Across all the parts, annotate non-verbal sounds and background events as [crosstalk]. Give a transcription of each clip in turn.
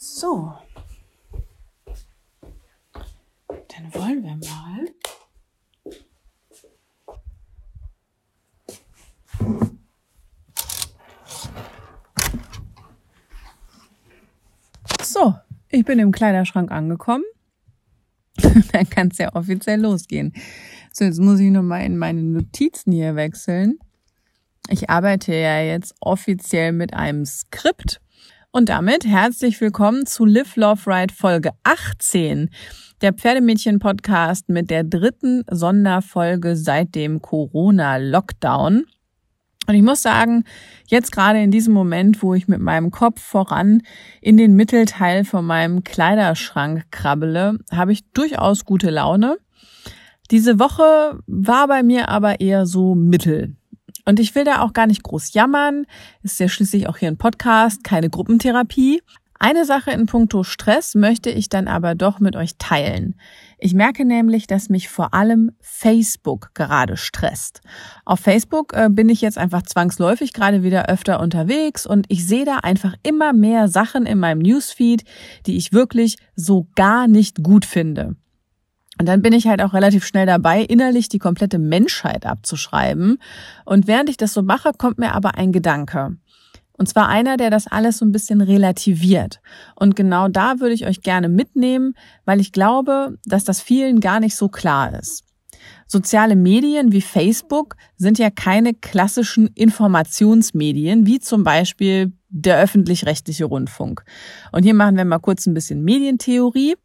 So. Dann wollen wir mal. So, ich bin im Kleiderschrank angekommen. [laughs] Dann kann es ja offiziell losgehen. So, jetzt muss ich nochmal in meine Notizen hier wechseln. Ich arbeite ja jetzt offiziell mit einem Skript. Und damit herzlich willkommen zu Live Love Ride Folge 18, der Pferdemädchen-Podcast mit der dritten Sonderfolge seit dem Corona-Lockdown. Und ich muss sagen, jetzt gerade in diesem Moment, wo ich mit meinem Kopf voran in den Mittelteil von meinem Kleiderschrank krabbele, habe ich durchaus gute Laune. Diese Woche war bei mir aber eher so mittel. Und ich will da auch gar nicht groß jammern. Ist ja schließlich auch hier ein Podcast, keine Gruppentherapie. Eine Sache in puncto Stress möchte ich dann aber doch mit euch teilen. Ich merke nämlich, dass mich vor allem Facebook gerade stresst. Auf Facebook äh, bin ich jetzt einfach zwangsläufig gerade wieder öfter unterwegs und ich sehe da einfach immer mehr Sachen in meinem Newsfeed, die ich wirklich so gar nicht gut finde. Und dann bin ich halt auch relativ schnell dabei, innerlich die komplette Menschheit abzuschreiben. Und während ich das so mache, kommt mir aber ein Gedanke. Und zwar einer, der das alles so ein bisschen relativiert. Und genau da würde ich euch gerne mitnehmen, weil ich glaube, dass das vielen gar nicht so klar ist. Soziale Medien wie Facebook sind ja keine klassischen Informationsmedien, wie zum Beispiel der öffentlich-rechtliche Rundfunk. Und hier machen wir mal kurz ein bisschen Medientheorie.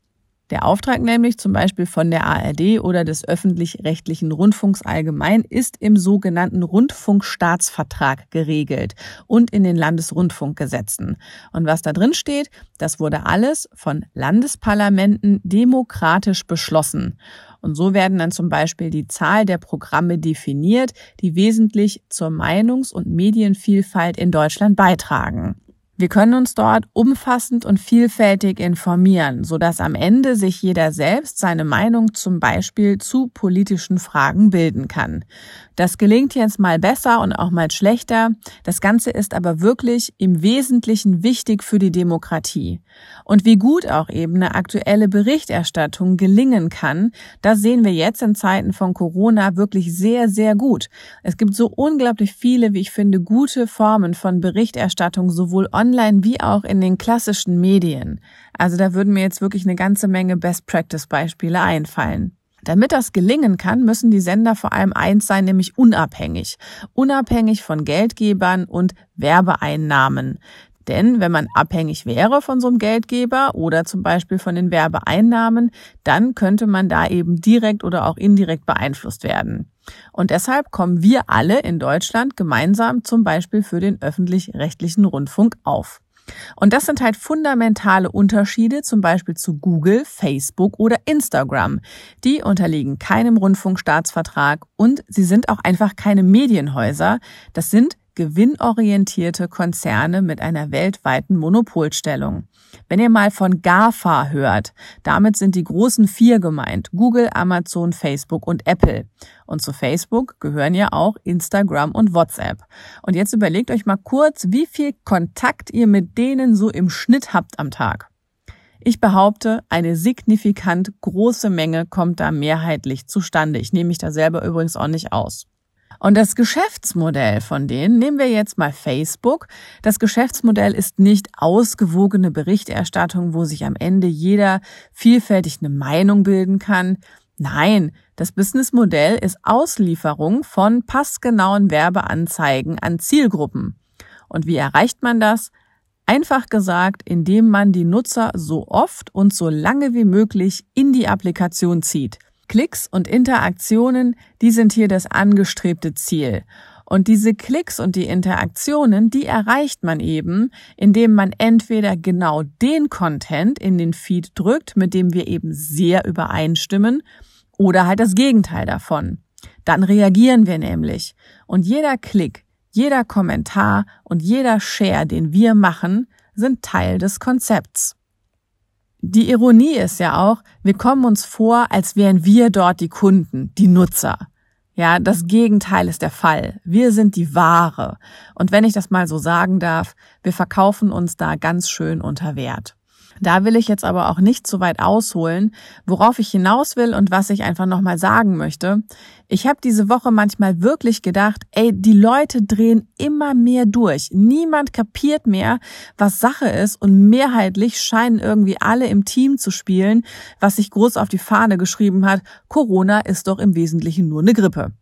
Der Auftrag nämlich zum Beispiel von der ARD oder des öffentlich-rechtlichen Rundfunks allgemein ist im sogenannten Rundfunkstaatsvertrag geregelt und in den Landesrundfunkgesetzen. Und was da drin steht, das wurde alles von Landesparlamenten demokratisch beschlossen. Und so werden dann zum Beispiel die Zahl der Programme definiert, die wesentlich zur Meinungs- und Medienvielfalt in Deutschland beitragen. Wir können uns dort umfassend und vielfältig informieren, sodass am Ende sich jeder selbst seine Meinung zum Beispiel zu politischen Fragen bilden kann. Das gelingt jetzt mal besser und auch mal schlechter. Das Ganze ist aber wirklich im Wesentlichen wichtig für die Demokratie. Und wie gut auch eben eine aktuelle Berichterstattung gelingen kann, das sehen wir jetzt in Zeiten von Corona wirklich sehr, sehr gut. Es gibt so unglaublich viele, wie ich finde, gute Formen von Berichterstattung, sowohl online wie auch in den klassischen Medien. Also da würden mir jetzt wirklich eine ganze Menge Best-Practice-Beispiele einfallen. Damit das gelingen kann, müssen die Sender vor allem eins sein, nämlich unabhängig. Unabhängig von Geldgebern und Werbeeinnahmen. Denn wenn man abhängig wäre von so einem Geldgeber oder zum Beispiel von den Werbeeinnahmen, dann könnte man da eben direkt oder auch indirekt beeinflusst werden. Und deshalb kommen wir alle in Deutschland gemeinsam zum Beispiel für den öffentlich-rechtlichen Rundfunk auf. Und das sind halt fundamentale Unterschiede zum Beispiel zu Google, Facebook oder Instagram. Die unterliegen keinem Rundfunkstaatsvertrag und sie sind auch einfach keine Medienhäuser. Das sind gewinnorientierte Konzerne mit einer weltweiten Monopolstellung. Wenn ihr mal von GAFA hört, damit sind die großen vier gemeint, Google, Amazon, Facebook und Apple. Und zu Facebook gehören ja auch Instagram und WhatsApp. Und jetzt überlegt euch mal kurz, wie viel Kontakt ihr mit denen so im Schnitt habt am Tag. Ich behaupte, eine signifikant große Menge kommt da mehrheitlich zustande. Ich nehme mich da selber übrigens auch nicht aus. Und das Geschäftsmodell von denen, nehmen wir jetzt mal Facebook. Das Geschäftsmodell ist nicht ausgewogene Berichterstattung, wo sich am Ende jeder vielfältig eine Meinung bilden kann. Nein, das Businessmodell ist Auslieferung von passgenauen Werbeanzeigen an Zielgruppen. Und wie erreicht man das? Einfach gesagt, indem man die Nutzer so oft und so lange wie möglich in die Applikation zieht. Klicks und Interaktionen, die sind hier das angestrebte Ziel. Und diese Klicks und die Interaktionen, die erreicht man eben, indem man entweder genau den Content in den Feed drückt, mit dem wir eben sehr übereinstimmen, oder halt das Gegenteil davon. Dann reagieren wir nämlich. Und jeder Klick, jeder Kommentar und jeder Share, den wir machen, sind Teil des Konzepts. Die Ironie ist ja auch, wir kommen uns vor, als wären wir dort die Kunden, die Nutzer. Ja, das Gegenteil ist der Fall. Wir sind die Ware. Und wenn ich das mal so sagen darf, wir verkaufen uns da ganz schön unter Wert. Da will ich jetzt aber auch nicht zu weit ausholen. Worauf ich hinaus will und was ich einfach nochmal sagen möchte. Ich habe diese Woche manchmal wirklich gedacht, ey, die Leute drehen immer mehr durch. Niemand kapiert mehr, was Sache ist und mehrheitlich scheinen irgendwie alle im Team zu spielen, was sich groß auf die Fahne geschrieben hat, Corona ist doch im Wesentlichen nur eine Grippe.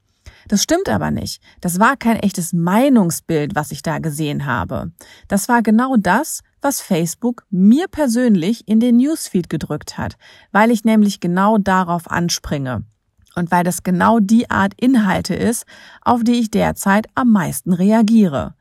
Das stimmt aber nicht. Das war kein echtes Meinungsbild, was ich da gesehen habe. Das war genau das, was Facebook mir persönlich in den Newsfeed gedrückt hat, weil ich nämlich genau darauf anspringe. Und weil das genau die Art Inhalte ist, auf die ich derzeit am meisten reagiere.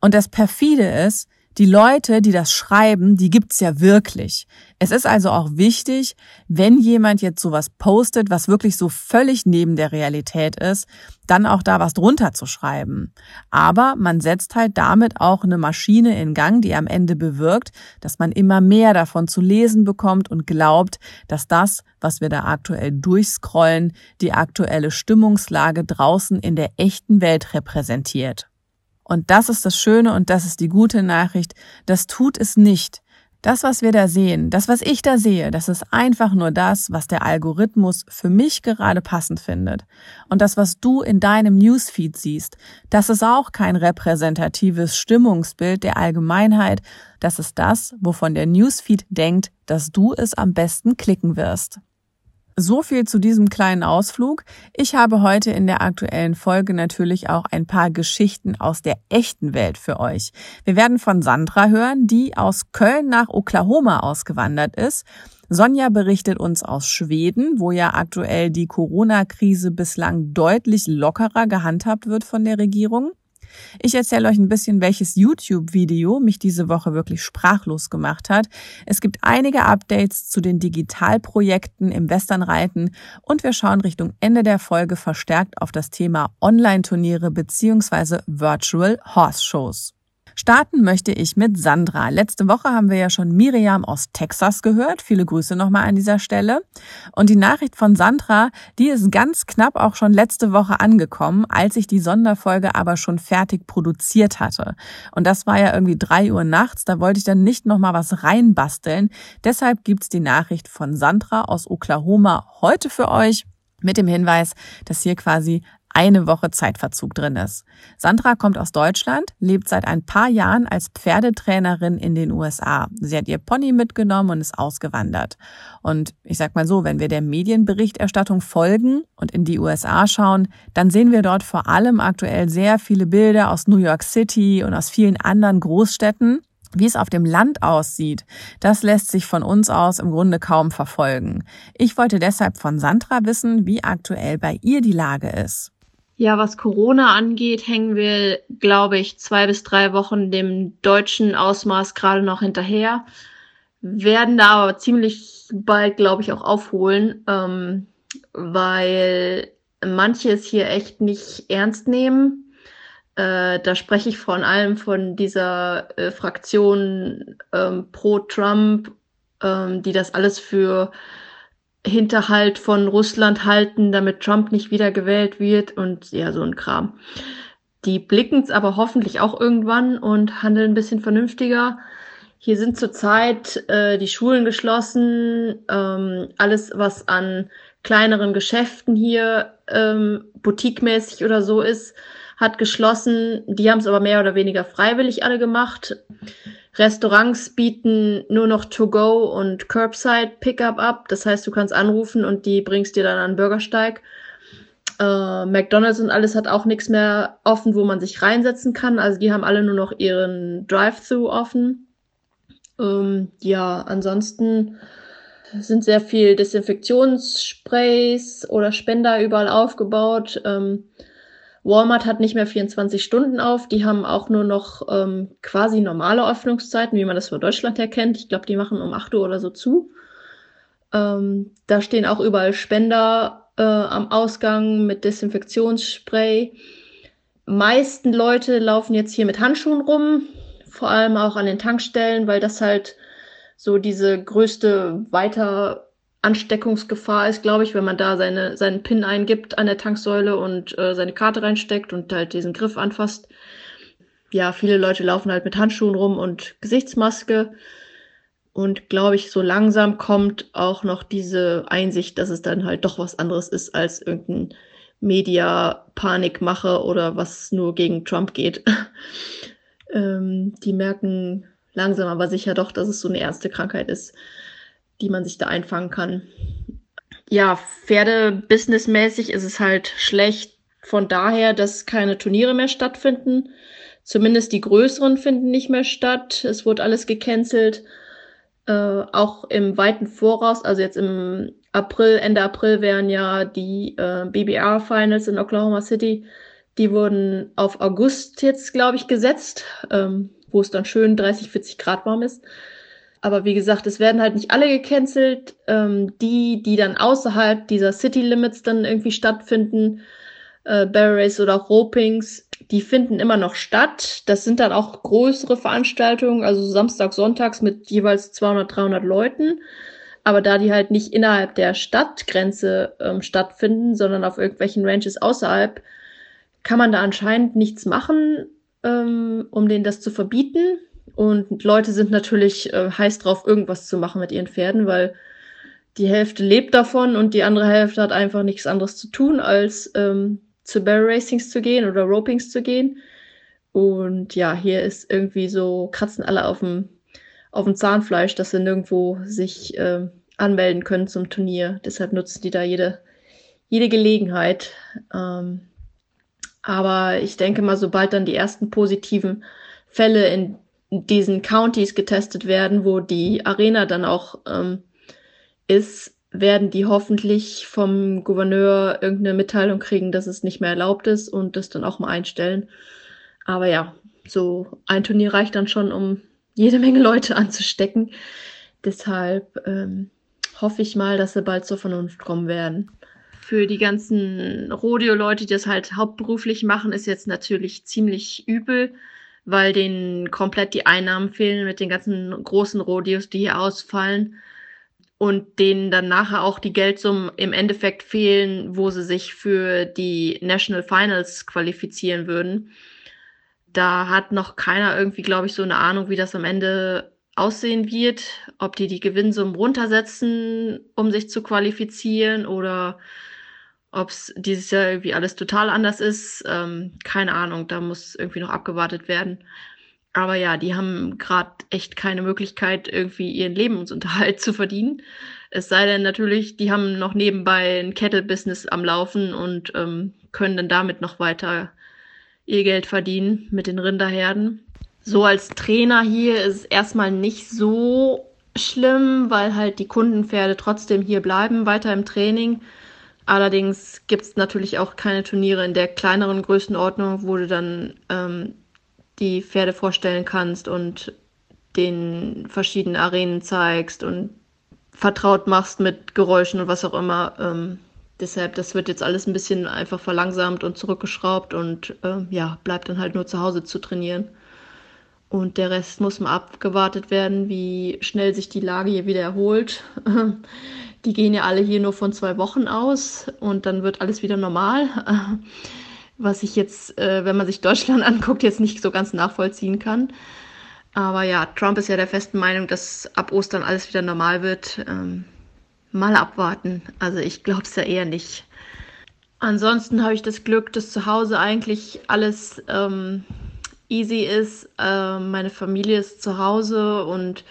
Und das perfide ist, die Leute, die das schreiben, die gibt's ja wirklich. Es ist also auch wichtig, wenn jemand jetzt sowas postet, was wirklich so völlig neben der Realität ist, dann auch da was drunter zu schreiben. Aber man setzt halt damit auch eine Maschine in Gang, die am Ende bewirkt, dass man immer mehr davon zu lesen bekommt und glaubt, dass das, was wir da aktuell durchscrollen, die aktuelle Stimmungslage draußen in der echten Welt repräsentiert. Und das ist das Schöne und das ist die gute Nachricht. Das tut es nicht. Das, was wir da sehen, das, was ich da sehe, das ist einfach nur das, was der Algorithmus für mich gerade passend findet. Und das, was du in deinem Newsfeed siehst, das ist auch kein repräsentatives Stimmungsbild der Allgemeinheit. Das ist das, wovon der Newsfeed denkt, dass du es am besten klicken wirst. So viel zu diesem kleinen Ausflug. Ich habe heute in der aktuellen Folge natürlich auch ein paar Geschichten aus der echten Welt für euch. Wir werden von Sandra hören, die aus Köln nach Oklahoma ausgewandert ist. Sonja berichtet uns aus Schweden, wo ja aktuell die Corona-Krise bislang deutlich lockerer gehandhabt wird von der Regierung. Ich erzähle euch ein bisschen, welches YouTube-Video mich diese Woche wirklich sprachlos gemacht hat. Es gibt einige Updates zu den Digitalprojekten im Westernreiten und wir schauen Richtung Ende der Folge verstärkt auf das Thema Online-Turniere bzw. Virtual Horse Shows. Starten möchte ich mit Sandra. Letzte Woche haben wir ja schon Miriam aus Texas gehört. Viele Grüße nochmal an dieser Stelle. Und die Nachricht von Sandra, die ist ganz knapp auch schon letzte Woche angekommen, als ich die Sonderfolge aber schon fertig produziert hatte. Und das war ja irgendwie drei Uhr nachts. Da wollte ich dann nicht nochmal was reinbasteln. Deshalb gibt's die Nachricht von Sandra aus Oklahoma heute für euch mit dem Hinweis, dass hier quasi eine Woche Zeitverzug drin ist. Sandra kommt aus Deutschland, lebt seit ein paar Jahren als Pferdetrainerin in den USA. Sie hat ihr Pony mitgenommen und ist ausgewandert. Und ich sag mal so, wenn wir der Medienberichterstattung folgen und in die USA schauen, dann sehen wir dort vor allem aktuell sehr viele Bilder aus New York City und aus vielen anderen Großstädten. Wie es auf dem Land aussieht, das lässt sich von uns aus im Grunde kaum verfolgen. Ich wollte deshalb von Sandra wissen, wie aktuell bei ihr die Lage ist. Ja, was Corona angeht, hängen wir, glaube ich, zwei bis drei Wochen dem deutschen Ausmaß gerade noch hinterher. Werden da aber ziemlich bald, glaube ich, auch aufholen, ähm, weil manche es hier echt nicht ernst nehmen. Äh, da spreche ich vor allem von dieser äh, Fraktion ähm, pro Trump, ähm, die das alles für Hinterhalt von Russland halten, damit Trump nicht wieder gewählt wird und ja, so ein Kram. Die blicken es aber hoffentlich auch irgendwann und handeln ein bisschen vernünftiger. Hier sind zurzeit äh, die Schulen geschlossen, ähm, alles, was an kleineren Geschäften hier ähm, boutiquemäßig oder so ist, hat geschlossen. Die haben es aber mehr oder weniger freiwillig alle gemacht. Restaurants bieten nur noch To-Go und Curbside Pickup ab. Das heißt, du kannst anrufen und die bringst dir dann an den Bürgersteig. Äh, McDonald's und alles hat auch nichts mehr offen, wo man sich reinsetzen kann. Also die haben alle nur noch ihren Drive-Thru offen. Ähm, ja, ansonsten sind sehr viel Desinfektionssprays oder Spender überall aufgebaut. Ähm, Walmart hat nicht mehr 24 Stunden auf. Die haben auch nur noch ähm, quasi normale Öffnungszeiten, wie man das von Deutschland her kennt. Ich glaube, die machen um 8 Uhr oder so zu. Ähm, da stehen auch überall Spender äh, am Ausgang mit Desinfektionsspray. Meisten Leute laufen jetzt hier mit Handschuhen rum, vor allem auch an den Tankstellen, weil das halt so diese größte weiter Ansteckungsgefahr ist, glaube ich, wenn man da seine, seinen PIN eingibt an der Tanksäule und äh, seine Karte reinsteckt und halt diesen Griff anfasst. Ja, viele Leute laufen halt mit Handschuhen rum und Gesichtsmaske. Und glaube ich, so langsam kommt auch noch diese Einsicht, dass es dann halt doch was anderes ist als irgendein Media-Panikmache oder was nur gegen Trump geht. [laughs] ähm, die merken langsam aber sicher doch, dass es so eine ernste Krankheit ist, die man sich da einfangen kann. Ja, Pferde businessmäßig ist es halt schlecht von daher, dass keine Turniere mehr stattfinden. Zumindest die größeren finden nicht mehr statt. Es wurde alles gecancelt. Äh, auch im weiten Voraus, also jetzt im April, Ende April wären ja die äh, BBR-Finals in Oklahoma City. Die wurden auf August jetzt, glaube ich, gesetzt, ähm, wo es dann schön 30, 40 Grad warm ist. Aber wie gesagt, es werden halt nicht alle gecancelt. Ähm, die, die dann außerhalb dieser City Limits dann irgendwie stattfinden, äh, Barrel Race oder auch Ropings, die finden immer noch statt. Das sind dann auch größere Veranstaltungen, also Samstag, Sonntags mit jeweils 200, 300 Leuten. Aber da die halt nicht innerhalb der Stadtgrenze ähm, stattfinden, sondern auf irgendwelchen Ranches außerhalb, kann man da anscheinend nichts machen, ähm, um denen das zu verbieten. Und Leute sind natürlich äh, heiß drauf, irgendwas zu machen mit ihren Pferden, weil die Hälfte lebt davon und die andere Hälfte hat einfach nichts anderes zu tun, als ähm, zu Barrel Racings zu gehen oder Ropings zu gehen. Und ja, hier ist irgendwie so, kratzen alle auf dem, auf dem Zahnfleisch, dass sie nirgendwo sich äh, anmelden können zum Turnier. Deshalb nutzen die da jede, jede Gelegenheit. Ähm, aber ich denke mal, sobald dann die ersten positiven Fälle in diesen Counties getestet werden, wo die Arena dann auch ähm, ist, werden die hoffentlich vom Gouverneur irgendeine Mitteilung kriegen, dass es nicht mehr erlaubt ist und das dann auch mal einstellen. Aber ja, so ein Turnier reicht dann schon, um jede Menge Leute anzustecken. Deshalb ähm, hoffe ich mal, dass sie bald zur Vernunft kommen werden. Für die ganzen Rodeo-Leute, die das halt hauptberuflich machen, ist jetzt natürlich ziemlich übel, weil denen komplett die Einnahmen fehlen mit den ganzen großen Rodeos, die hier ausfallen und denen dann nachher auch die Geldsummen im Endeffekt fehlen, wo sie sich für die National Finals qualifizieren würden. Da hat noch keiner irgendwie, glaube ich, so eine Ahnung, wie das am Ende aussehen wird, ob die die Gewinnsummen runtersetzen, um sich zu qualifizieren oder ob es dieses Jahr irgendwie alles total anders ist. Ähm, keine Ahnung, da muss irgendwie noch abgewartet werden. Aber ja, die haben gerade echt keine Möglichkeit, irgendwie ihren Lebensunterhalt [laughs] zu verdienen. Es sei denn natürlich, die haben noch nebenbei ein Kettle-Business am Laufen und ähm, können dann damit noch weiter ihr Geld verdienen mit den Rinderherden. So als Trainer hier ist es erstmal nicht so schlimm, weil halt die Kundenpferde trotzdem hier bleiben, weiter im Training. Allerdings gibt es natürlich auch keine Turniere in der kleineren Größenordnung, wo du dann ähm, die Pferde vorstellen kannst und den verschiedenen Arenen zeigst und vertraut machst mit Geräuschen und was auch immer. Ähm, deshalb, das wird jetzt alles ein bisschen einfach verlangsamt und zurückgeschraubt und ähm, ja, bleibt dann halt nur zu Hause zu trainieren. Und der Rest muss mal abgewartet werden, wie schnell sich die Lage hier wieder erholt. [laughs] Die gehen ja alle hier nur von zwei Wochen aus und dann wird alles wieder normal [laughs] was ich jetzt, äh, wenn man sich Deutschland [laughs] anguckt, jetzt nicht so ganz nachvollziehen kann. Aber ja, Trump ist ja der festen Meinung, dass ab Ostern alles wieder normal wird. Ähm, mal abwarten. Also ich glaube es ja eher nicht. Ansonsten habe ich das Glück, dass zu Hause eigentlich alles ähm, easy ist. Ähm, meine Familie ist zu Hause und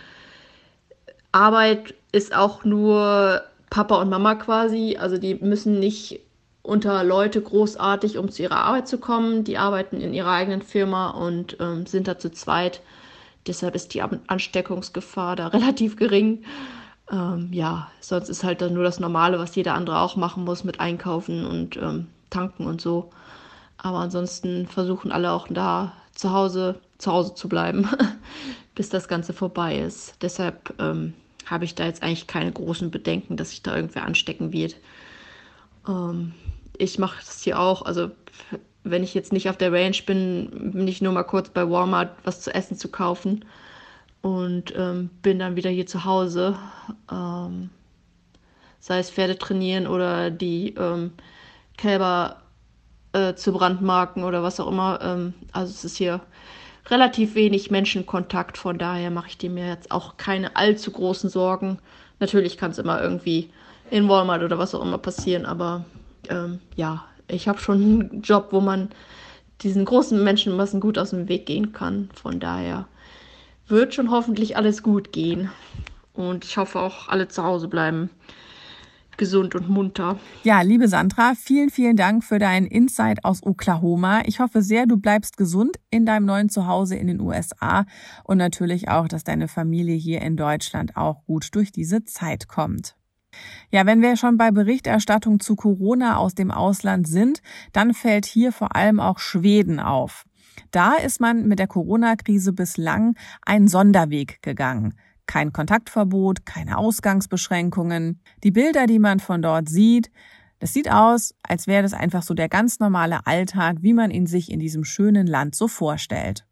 Arbeit ist auch nur Papa und Mama quasi. Also die müssen nicht unter Leute großartig, um zu ihrer Arbeit zu kommen. Die arbeiten in ihrer eigenen Firma und ähm, sind da zu zweit. Deshalb ist die Ansteckungsgefahr da [laughs] relativ gering. Ähm, ja, sonst ist halt dann nur das Normale, was jeder andere auch machen muss mit Einkaufen und ähm, Tanken und so. Aber ansonsten versuchen alle auch da zu Hause, zu Hause zu bleiben, [laughs] bis das Ganze vorbei ist. Deshalb ähm, habe ich da jetzt eigentlich keine großen Bedenken, dass sich da irgendwer anstecken wird. Ähm, ich mache das hier auch. Also wenn ich jetzt nicht auf der Range bin, bin ich nur mal kurz bei Walmart was zu essen zu kaufen und ähm, bin dann wieder hier zu Hause. Ähm, sei es Pferde trainieren oder die ähm, Kälber äh, zu brandmarken oder was auch immer. Ähm, also es ist hier relativ wenig Menschenkontakt. Von daher mache ich mir jetzt auch keine allzu großen Sorgen. Natürlich kann es immer irgendwie in Walmart oder was auch immer passieren, aber ähm, ja, ich habe schon einen Job, wo man diesen großen Menschenmassen gut aus dem Weg gehen kann. Von daher wird schon hoffentlich alles gut gehen. Und ich hoffe auch, alle zu Hause bleiben gesund und munter. Ja, liebe Sandra, vielen, vielen Dank für deinen Insight aus Oklahoma. Ich hoffe sehr, du bleibst gesund in deinem neuen Zuhause in den USA und natürlich auch, dass deine Familie hier in Deutschland auch gut durch diese Zeit kommt. Ja, wenn wir schon bei Berichterstattung zu Corona aus dem Ausland sind, dann fällt hier vor allem auch Schweden auf. Da ist man mit der Corona-Krise bislang einen Sonderweg gegangen. Kein Kontaktverbot, keine Ausgangsbeschränkungen. Die Bilder, die man von dort sieht, das sieht aus, als wäre das einfach so der ganz normale Alltag, wie man ihn sich in diesem schönen Land so vorstellt.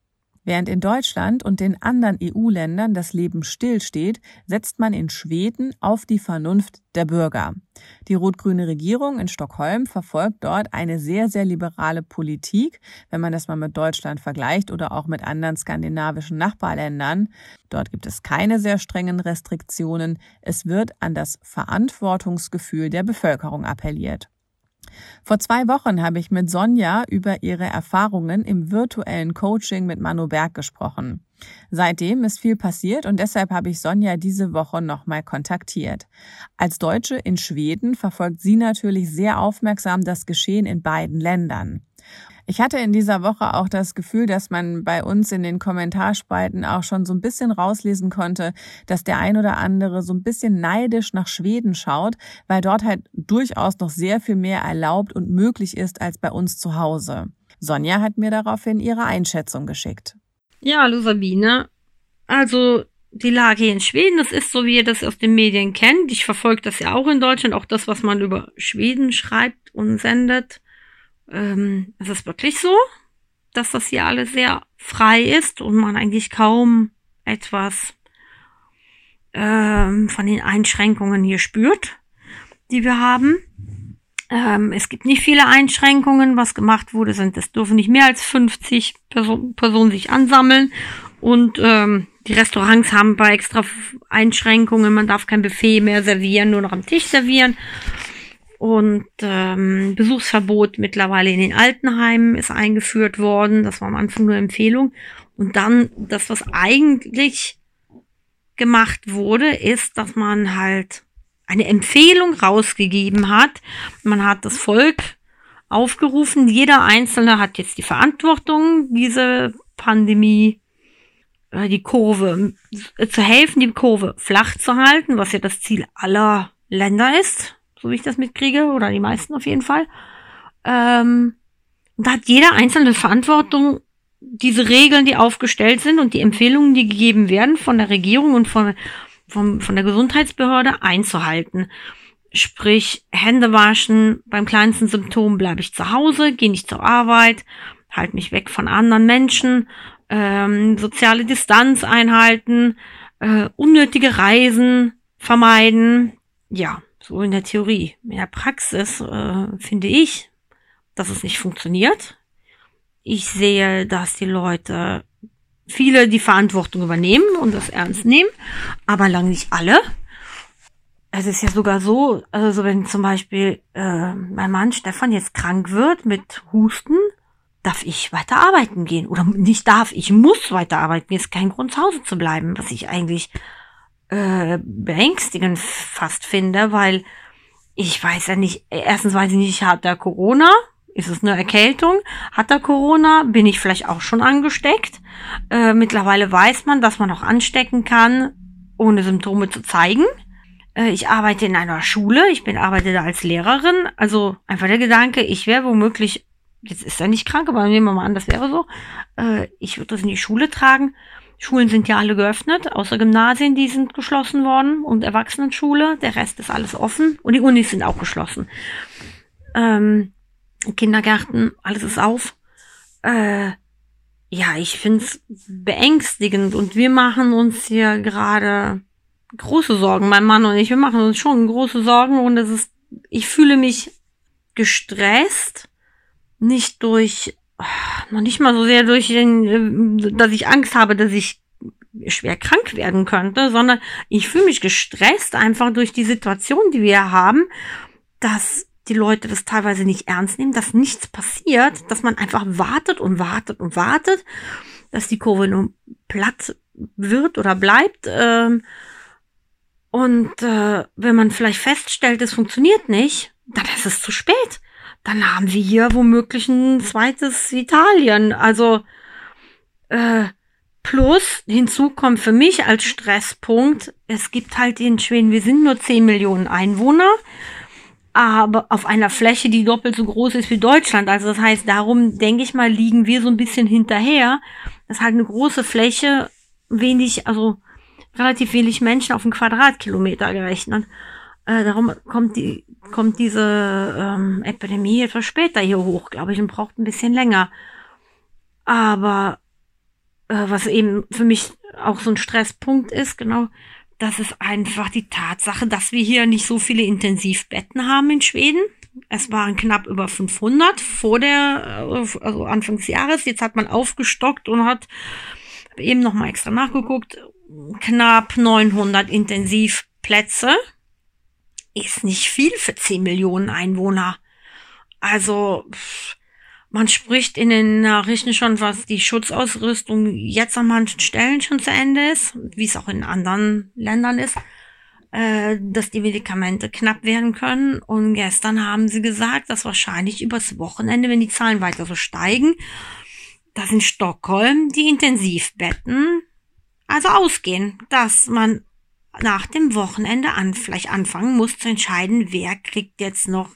Während in Deutschland und den anderen EU-Ländern das Leben stillsteht, setzt man in Schweden auf die Vernunft der Bürger. Die rot-grüne Regierung in Stockholm verfolgt dort eine sehr, sehr liberale Politik, wenn man das mal mit Deutschland vergleicht oder auch mit anderen skandinavischen Nachbarländern. Dort gibt es keine sehr strengen Restriktionen. Es wird an das Verantwortungsgefühl der Bevölkerung appelliert. Vor zwei Wochen habe ich mit Sonja über ihre Erfahrungen im virtuellen Coaching mit Manu Berg gesprochen. Seitdem ist viel passiert und deshalb habe ich Sonja diese Woche nochmal kontaktiert. Als Deutsche in Schweden verfolgt sie natürlich sehr aufmerksam das Geschehen in beiden Ländern. Ich hatte in dieser Woche auch das Gefühl, dass man bei uns in den Kommentarspalten auch schon so ein bisschen rauslesen konnte, dass der ein oder andere so ein bisschen neidisch nach Schweden schaut, weil dort halt durchaus noch sehr viel mehr erlaubt und möglich ist als bei uns zu Hause. Sonja hat mir daraufhin ihre Einschätzung geschickt. Ja, hallo Sabine. Also die Lage hier in Schweden, das ist so, wie ihr das aus den Medien kennt. Ich verfolge das ja auch in Deutschland, auch das, was man über Schweden schreibt und sendet. Ähm, es ist wirklich so, dass das hier alles sehr frei ist und man eigentlich kaum etwas ähm, von den Einschränkungen hier spürt, die wir haben. Ähm, es gibt nicht viele Einschränkungen. Was gemacht wurde, sind, es dürfen nicht mehr als 50 Person, Personen sich ansammeln und ähm, die Restaurants haben bei extra Einschränkungen. Man darf kein Buffet mehr servieren, nur noch am Tisch servieren und ähm, Besuchsverbot mittlerweile in den Altenheimen ist eingeführt worden. Das war am Anfang nur Empfehlung. Und dann, das, was eigentlich gemacht wurde, ist, dass man halt eine Empfehlung rausgegeben hat. Man hat das Volk aufgerufen. Jeder Einzelne hat jetzt die Verantwortung, diese Pandemie, äh, die Kurve äh, zu helfen, die Kurve flach zu halten, was ja das Ziel aller Länder ist so wie ich das mitkriege, oder die meisten auf jeden Fall. Ähm, da hat jeder einzelne Verantwortung, diese Regeln, die aufgestellt sind und die Empfehlungen, die gegeben werden von der Regierung und von, von, von der Gesundheitsbehörde einzuhalten. Sprich, Hände waschen, beim kleinsten Symptom bleibe ich zu Hause, gehe nicht zur Arbeit, halte mich weg von anderen Menschen, ähm, soziale Distanz einhalten, äh, unnötige Reisen vermeiden. Ja, so in der Theorie. In der Praxis äh, finde ich, dass es nicht funktioniert. Ich sehe, dass die Leute viele die Verantwortung übernehmen und das ernst nehmen, aber lang nicht alle. Es ist ja sogar so, also wenn zum Beispiel äh, mein Mann Stefan jetzt krank wird mit Husten, darf ich weiter arbeiten gehen. Oder nicht darf, ich muss weiter arbeiten. Ist kein Grund, zu Hause zu bleiben, was ich eigentlich äh, beängstigend fast finde, weil ich weiß ja nicht, erstens weiß ich nicht, hat er Corona? Ist es eine Erkältung? Hat er Corona? Bin ich vielleicht auch schon angesteckt? Äh, mittlerweile weiß man, dass man auch anstecken kann, ohne Symptome zu zeigen. Äh, ich arbeite in einer Schule, ich bin arbeite da als Lehrerin. Also einfach der Gedanke, ich wäre womöglich, jetzt ist er nicht krank, aber nehmen wir mal an, das wäre so. Äh, ich würde das in die Schule tragen Schulen sind ja alle geöffnet, außer Gymnasien, die sind geschlossen worden und Erwachsenenschule. Der Rest ist alles offen und die Unis sind auch geschlossen. Ähm, Kindergärten, alles ist auf. Äh, ja, ich find's beängstigend und wir machen uns hier gerade große Sorgen, mein Mann und ich, wir machen uns schon große Sorgen und es ist, ich fühle mich gestresst, nicht durch noch nicht mal so sehr durch den, äh, dass ich Angst habe, dass ich schwer krank werden könnte, sondern ich fühle mich gestresst einfach durch die Situation, die wir haben, dass die Leute das teilweise nicht ernst nehmen, dass nichts passiert, dass man einfach wartet und wartet und wartet, dass die Kurve nur platt wird oder bleibt. Ähm, und äh, wenn man vielleicht feststellt, es funktioniert nicht, dann ist es zu spät. Dann haben wir hier womöglich ein zweites Italien. Also äh, plus hinzu kommt für mich als Stresspunkt, es gibt halt in Schweden, wir sind nur 10 Millionen Einwohner aber auf einer Fläche, die doppelt so groß ist wie Deutschland. Also das heißt, darum denke ich mal, liegen wir so ein bisschen hinterher. Das ist halt eine große Fläche, wenig, also relativ wenig Menschen auf einen Quadratkilometer gerechnet. Äh, darum kommt die, kommt diese ähm, Epidemie etwas später hier hoch, glaube ich, und braucht ein bisschen länger. Aber äh, was eben für mich auch so ein Stresspunkt ist, genau, das ist einfach die Tatsache, dass wir hier nicht so viele Intensivbetten haben in Schweden. Es waren knapp über 500 vor der, äh, also Anfang des Jahres. Jetzt hat man aufgestockt und hat eben noch mal extra nachgeguckt. Knapp 900 Intensivplätze. Ist nicht viel für 10 Millionen Einwohner. Also, man spricht in den Nachrichten schon, was die Schutzausrüstung jetzt an manchen Stellen schon zu Ende ist, wie es auch in anderen Ländern ist, äh, dass die Medikamente knapp werden können. Und gestern haben sie gesagt, dass wahrscheinlich übers Wochenende, wenn die Zahlen weiter so steigen, dass in Stockholm die Intensivbetten also ausgehen, dass man nach dem Wochenende an vielleicht anfangen muss zu entscheiden, wer kriegt jetzt noch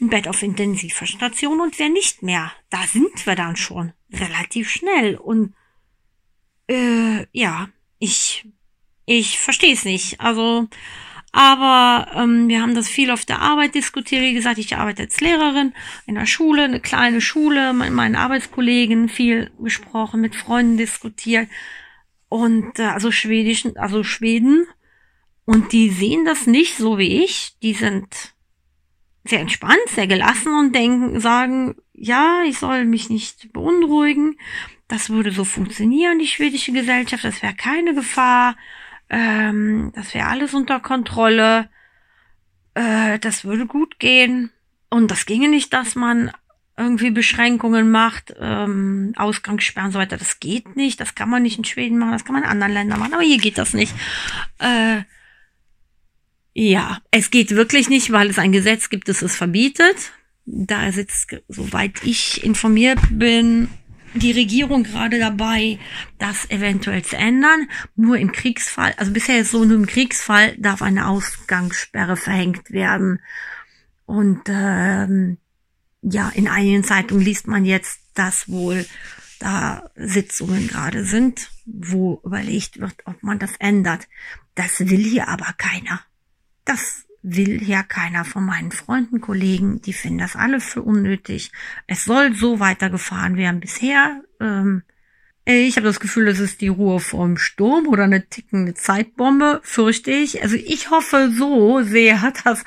ein Bett auf Intensivstation und wer nicht mehr. Da sind wir dann schon relativ schnell. Und äh, ja, ich ich verstehe es nicht. Also, aber ähm, wir haben das viel auf der Arbeit diskutiert. Wie gesagt, ich arbeite als Lehrerin in der Schule, eine kleine Schule, mit meinen Arbeitskollegen viel gesprochen, mit Freunden diskutiert und äh, also schwedischen, also Schweden. Und die sehen das nicht so wie ich. Die sind sehr entspannt, sehr gelassen und denken, sagen, ja, ich soll mich nicht beunruhigen. Das würde so funktionieren, die schwedische Gesellschaft. Das wäre keine Gefahr. Ähm, das wäre alles unter Kontrolle. Äh, das würde gut gehen. Und das ginge nicht, dass man irgendwie Beschränkungen macht, ähm, Ausgangssperren und so weiter. Das geht nicht. Das kann man nicht in Schweden machen. Das kann man in anderen Ländern machen. Aber hier geht das nicht. Äh, ja, es geht wirklich nicht, weil es ein Gesetz gibt, das es verbietet. Da sitzt, soweit ich informiert bin, die Regierung gerade dabei, das eventuell zu ändern. Nur im Kriegsfall, also bisher ist so, nur im Kriegsfall darf eine Ausgangssperre verhängt werden. Und ähm, ja, in einigen Zeitungen liest man jetzt, dass wohl da Sitzungen gerade sind, wo überlegt wird, ob man das ändert. Das will hier aber keiner. Das will ja keiner von meinen Freunden, Kollegen. Die finden das alle für unnötig. Es soll so weitergefahren werden bisher. Ähm, ich habe das Gefühl, es ist die Ruhe vorm Sturm oder eine tickende Zeitbombe, fürchte ich. Also ich hoffe so sehr, [laughs] dass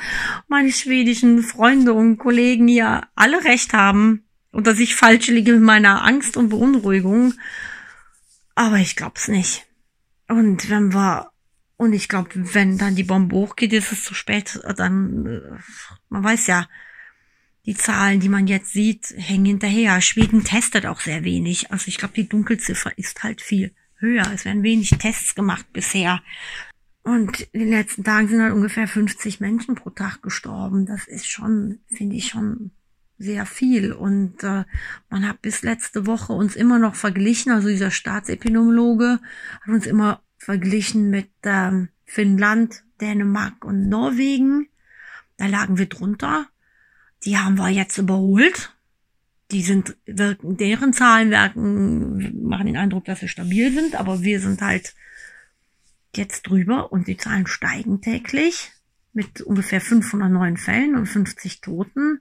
meine schwedischen Freunde und Kollegen ja alle recht haben und dass ich falsch liege mit meiner Angst und Beunruhigung. Aber ich glaub's nicht. Und wenn wir und ich glaube, wenn dann die Bombe hochgeht, ist es zu spät. Dann, äh, man weiß ja, die Zahlen, die man jetzt sieht, hängen hinterher. Schweden testet auch sehr wenig. Also ich glaube, die Dunkelziffer ist halt viel höher. Es werden wenig Tests gemacht bisher. Und in den letzten Tagen sind halt ungefähr 50 Menschen pro Tag gestorben. Das ist schon, finde ich schon sehr viel. Und äh, man hat bis letzte Woche uns immer noch verglichen, also dieser Staatsepidemiologe hat uns immer verglichen mit ähm, Finnland, Dänemark und Norwegen. Da lagen wir drunter. Die haben wir jetzt überholt. Die sind, wirken, deren Zahlen wirken, machen den Eindruck, dass sie stabil sind, aber wir sind halt jetzt drüber und die Zahlen steigen täglich mit ungefähr 500 neuen Fällen und 50 Toten.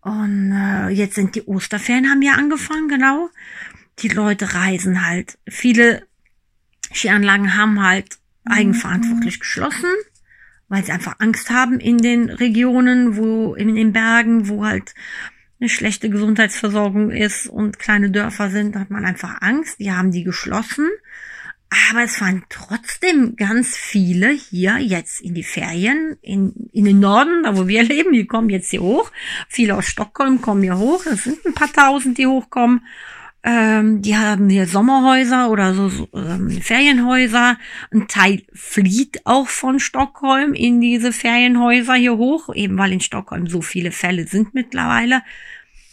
Und äh, jetzt sind die Osterferien haben ja angefangen, genau. Die Leute reisen halt. Viele Skianlagen haben halt eigenverantwortlich mhm. geschlossen, weil sie einfach Angst haben in den Regionen, wo, in den Bergen, wo halt eine schlechte Gesundheitsversorgung ist und kleine Dörfer sind, hat man einfach Angst. Die haben die geschlossen. Aber es fahren trotzdem ganz viele hier jetzt in die Ferien, in, in den Norden, da wo wir [laughs] leben, die kommen jetzt hier hoch. Viele aus Stockholm kommen hier hoch. Es sind ein paar tausend, die hochkommen. Ähm, die haben hier Sommerhäuser oder so, ähm, Ferienhäuser. Ein Teil flieht auch von Stockholm in diese Ferienhäuser hier hoch, eben weil in Stockholm so viele Fälle sind mittlerweile.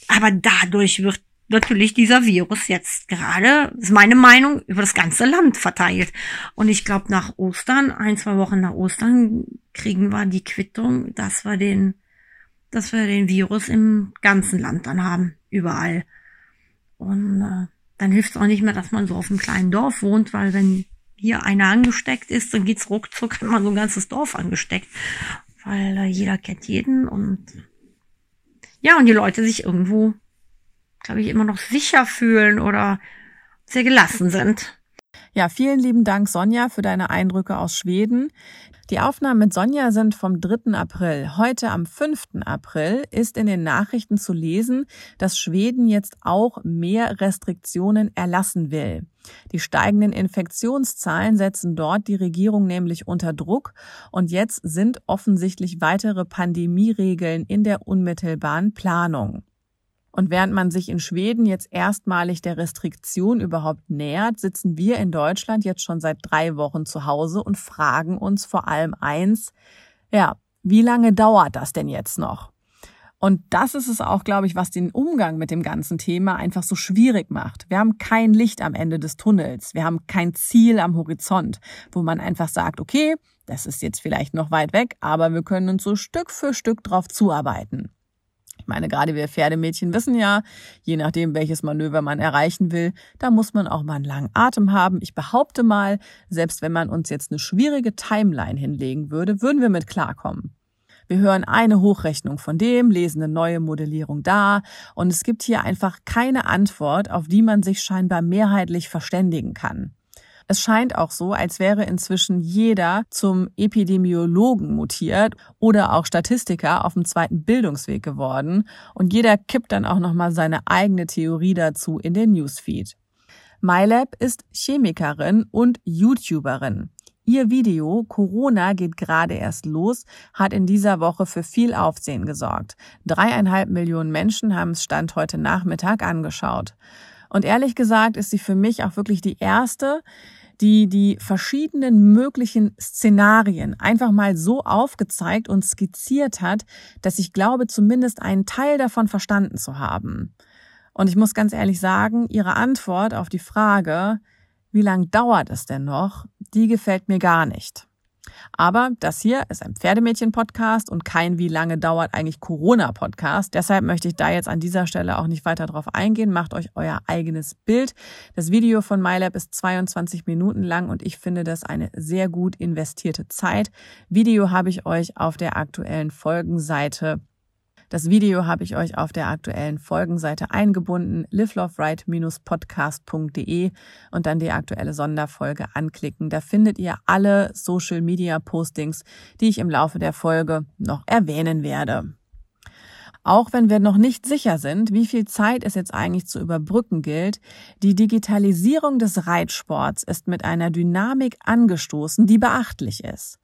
Aber dadurch wird natürlich dieser Virus jetzt gerade, ist meine Meinung, über das ganze Land verteilt. Und ich glaube, nach Ostern, ein, zwei Wochen nach Ostern, kriegen wir die Quittung, dass wir den, dass wir den Virus im ganzen Land dann haben, überall. Und äh, dann hilft es auch nicht mehr, dass man so auf einem kleinen Dorf wohnt, weil wenn hier einer angesteckt ist, dann geht's ruckzuck, hat man so ein ganzes Dorf angesteckt. Weil äh, jeder kennt jeden und ja, und die Leute sich irgendwo, glaube ich, immer noch sicher fühlen oder sehr gelassen sind. Ja, vielen lieben Dank, Sonja, für deine Eindrücke aus Schweden. Die Aufnahmen mit Sonja sind vom 3. April. Heute am 5. April ist in den Nachrichten zu lesen, dass Schweden jetzt auch mehr Restriktionen erlassen will. Die steigenden Infektionszahlen setzen dort die Regierung nämlich unter Druck und jetzt sind offensichtlich weitere Pandemieregeln in der unmittelbaren Planung. Und während man sich in Schweden jetzt erstmalig der Restriktion überhaupt nähert, sitzen wir in Deutschland jetzt schon seit drei Wochen zu Hause und fragen uns vor allem eins, ja, wie lange dauert das denn jetzt noch? Und das ist es auch, glaube ich, was den Umgang mit dem ganzen Thema einfach so schwierig macht. Wir haben kein Licht am Ende des Tunnels. Wir haben kein Ziel am Horizont, wo man einfach sagt, okay, das ist jetzt vielleicht noch weit weg, aber wir können uns so Stück für Stück drauf zuarbeiten. Ich meine, gerade wir Pferdemädchen wissen ja, je nachdem, welches Manöver man erreichen will, da muss man auch mal einen langen Atem haben. Ich behaupte mal, selbst wenn man uns jetzt eine schwierige Timeline hinlegen würde, würden wir mit klarkommen. Wir hören eine Hochrechnung von dem, lesen eine neue Modellierung da und es gibt hier einfach keine Antwort, auf die man sich scheinbar mehrheitlich verständigen kann. Es scheint auch so, als wäre inzwischen jeder zum Epidemiologen mutiert oder auch Statistiker auf dem zweiten Bildungsweg geworden und jeder kippt dann auch nochmal seine eigene Theorie dazu in den Newsfeed. MyLab ist Chemikerin und YouTuberin. Ihr Video Corona geht gerade erst los hat in dieser Woche für viel Aufsehen gesorgt. Dreieinhalb Millionen Menschen haben es Stand heute Nachmittag angeschaut. Und ehrlich gesagt ist sie für mich auch wirklich die erste, die die verschiedenen möglichen Szenarien einfach mal so aufgezeigt und skizziert hat, dass ich glaube, zumindest einen Teil davon verstanden zu haben. Und ich muss ganz ehrlich sagen, ihre Antwort auf die Frage, wie lang dauert es denn noch, die gefällt mir gar nicht. Aber das hier ist ein Pferdemädchen-Podcast und kein Wie lange dauert eigentlich Corona-Podcast. Deshalb möchte ich da jetzt an dieser Stelle auch nicht weiter drauf eingehen. Macht euch euer eigenes Bild. Das Video von MyLab ist 22 Minuten lang und ich finde das eine sehr gut investierte Zeit. Video habe ich euch auf der aktuellen Folgenseite das Video habe ich euch auf der aktuellen Folgenseite eingebunden, liveloveright-podcast.de und dann die aktuelle Sonderfolge anklicken. Da findet ihr alle Social Media Postings, die ich im Laufe der Folge noch erwähnen werde. Auch wenn wir noch nicht sicher sind, wie viel Zeit es jetzt eigentlich zu überbrücken gilt, die Digitalisierung des Reitsports ist mit einer Dynamik angestoßen, die beachtlich ist.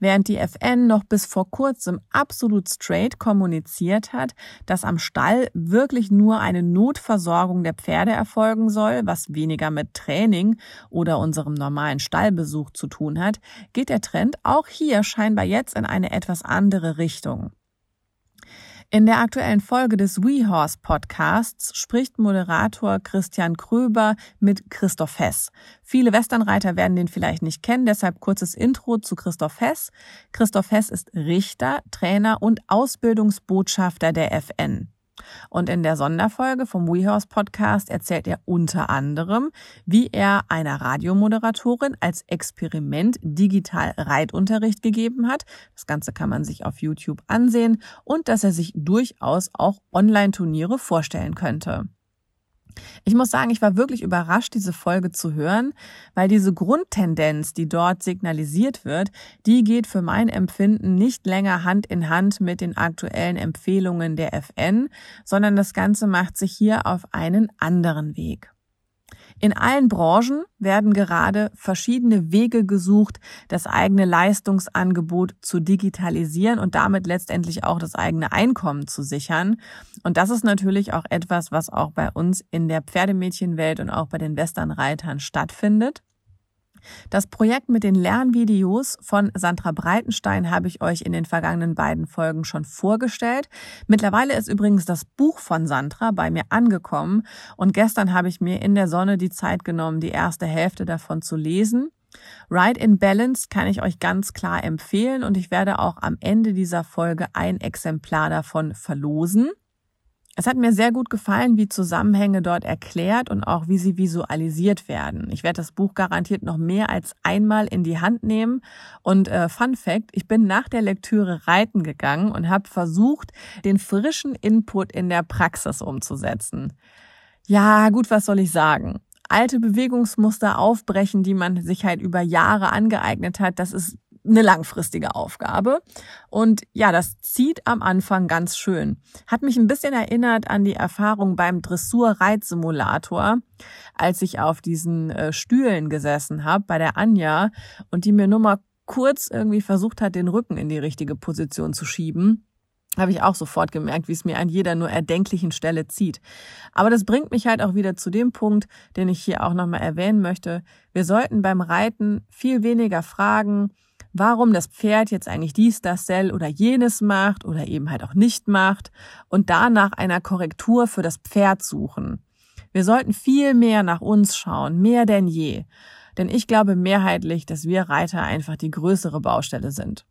Während die FN noch bis vor kurzem absolut straight kommuniziert hat, dass am Stall wirklich nur eine Notversorgung der Pferde erfolgen soll, was weniger mit Training oder unserem normalen Stallbesuch zu tun hat, geht der Trend auch hier scheinbar jetzt in eine etwas andere Richtung. In der aktuellen Folge des WeHorse Podcasts spricht Moderator Christian Kröber mit Christoph Hess. Viele Westernreiter werden den vielleicht nicht kennen, deshalb kurzes Intro zu Christoph Hess. Christoph Hess ist Richter, Trainer und Ausbildungsbotschafter der FN. Und in der Sonderfolge vom WeHorse Podcast erzählt er unter anderem, wie er einer Radiomoderatorin als Experiment digital Reitunterricht gegeben hat. Das Ganze kann man sich auf YouTube ansehen und dass er sich durchaus auch Online-Turniere vorstellen könnte. Ich muss sagen, ich war wirklich überrascht, diese Folge zu hören, weil diese Grundtendenz, die dort signalisiert wird, die geht für mein Empfinden nicht länger Hand in Hand mit den aktuellen Empfehlungen der FN, sondern das Ganze macht sich hier auf einen anderen Weg. In allen Branchen werden gerade verschiedene Wege gesucht, das eigene Leistungsangebot zu digitalisieren und damit letztendlich auch das eigene Einkommen zu sichern. Und das ist natürlich auch etwas, was auch bei uns in der Pferdemädchenwelt und auch bei den Westernreitern stattfindet. Das Projekt mit den Lernvideos von Sandra Breitenstein habe ich euch in den vergangenen beiden Folgen schon vorgestellt. Mittlerweile ist übrigens das Buch von Sandra bei mir angekommen und gestern habe ich mir in der Sonne die Zeit genommen, die erste Hälfte davon zu lesen. Ride in Balance kann ich euch ganz klar empfehlen und ich werde auch am Ende dieser Folge ein Exemplar davon verlosen. Es hat mir sehr gut gefallen, wie Zusammenhänge dort erklärt und auch wie sie visualisiert werden. Ich werde das Buch garantiert noch mehr als einmal in die Hand nehmen. Und äh, Fun Fact, ich bin nach der Lektüre reiten gegangen und habe versucht, den frischen Input in der Praxis umzusetzen. Ja, gut, was soll ich sagen? alte Bewegungsmuster aufbrechen, die man sich halt über Jahre angeeignet hat, das ist eine langfristige Aufgabe. Und ja, das zieht am Anfang ganz schön. Hat mich ein bisschen erinnert an die Erfahrung beim Dressur-Reitsimulator, als ich auf diesen äh, Stühlen gesessen habe bei der Anja und die mir nur mal kurz irgendwie versucht hat, den Rücken in die richtige Position zu schieben habe ich auch sofort gemerkt, wie es mir an jeder nur erdenklichen Stelle zieht. Aber das bringt mich halt auch wieder zu dem Punkt, den ich hier auch nochmal erwähnen möchte. Wir sollten beim Reiten viel weniger fragen, warum das Pferd jetzt eigentlich dies, das, sel oder jenes macht oder eben halt auch nicht macht und danach einer Korrektur für das Pferd suchen. Wir sollten viel mehr nach uns schauen, mehr denn je. Denn ich glaube mehrheitlich, dass wir Reiter einfach die größere Baustelle sind.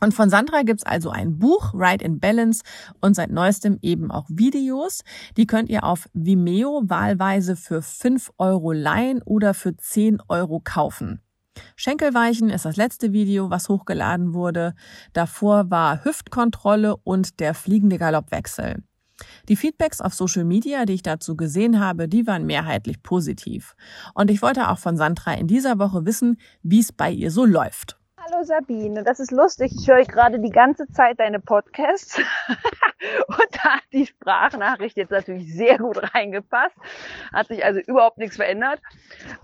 Und von Sandra gibt's also ein Buch, Ride in Balance, und seit neuestem eben auch Videos. Die könnt ihr auf Vimeo wahlweise für 5 Euro leihen oder für 10 Euro kaufen. Schenkelweichen ist das letzte Video, was hochgeladen wurde. Davor war Hüftkontrolle und der fliegende Galoppwechsel. Die Feedbacks auf Social Media, die ich dazu gesehen habe, die waren mehrheitlich positiv. Und ich wollte auch von Sandra in dieser Woche wissen, wie es bei ihr so läuft. Hallo Sabine, das ist lustig. Ich höre gerade die ganze Zeit deine Podcasts [laughs] und da hat die Sprachnachricht jetzt natürlich sehr gut reingepasst. Hat sich also überhaupt nichts verändert.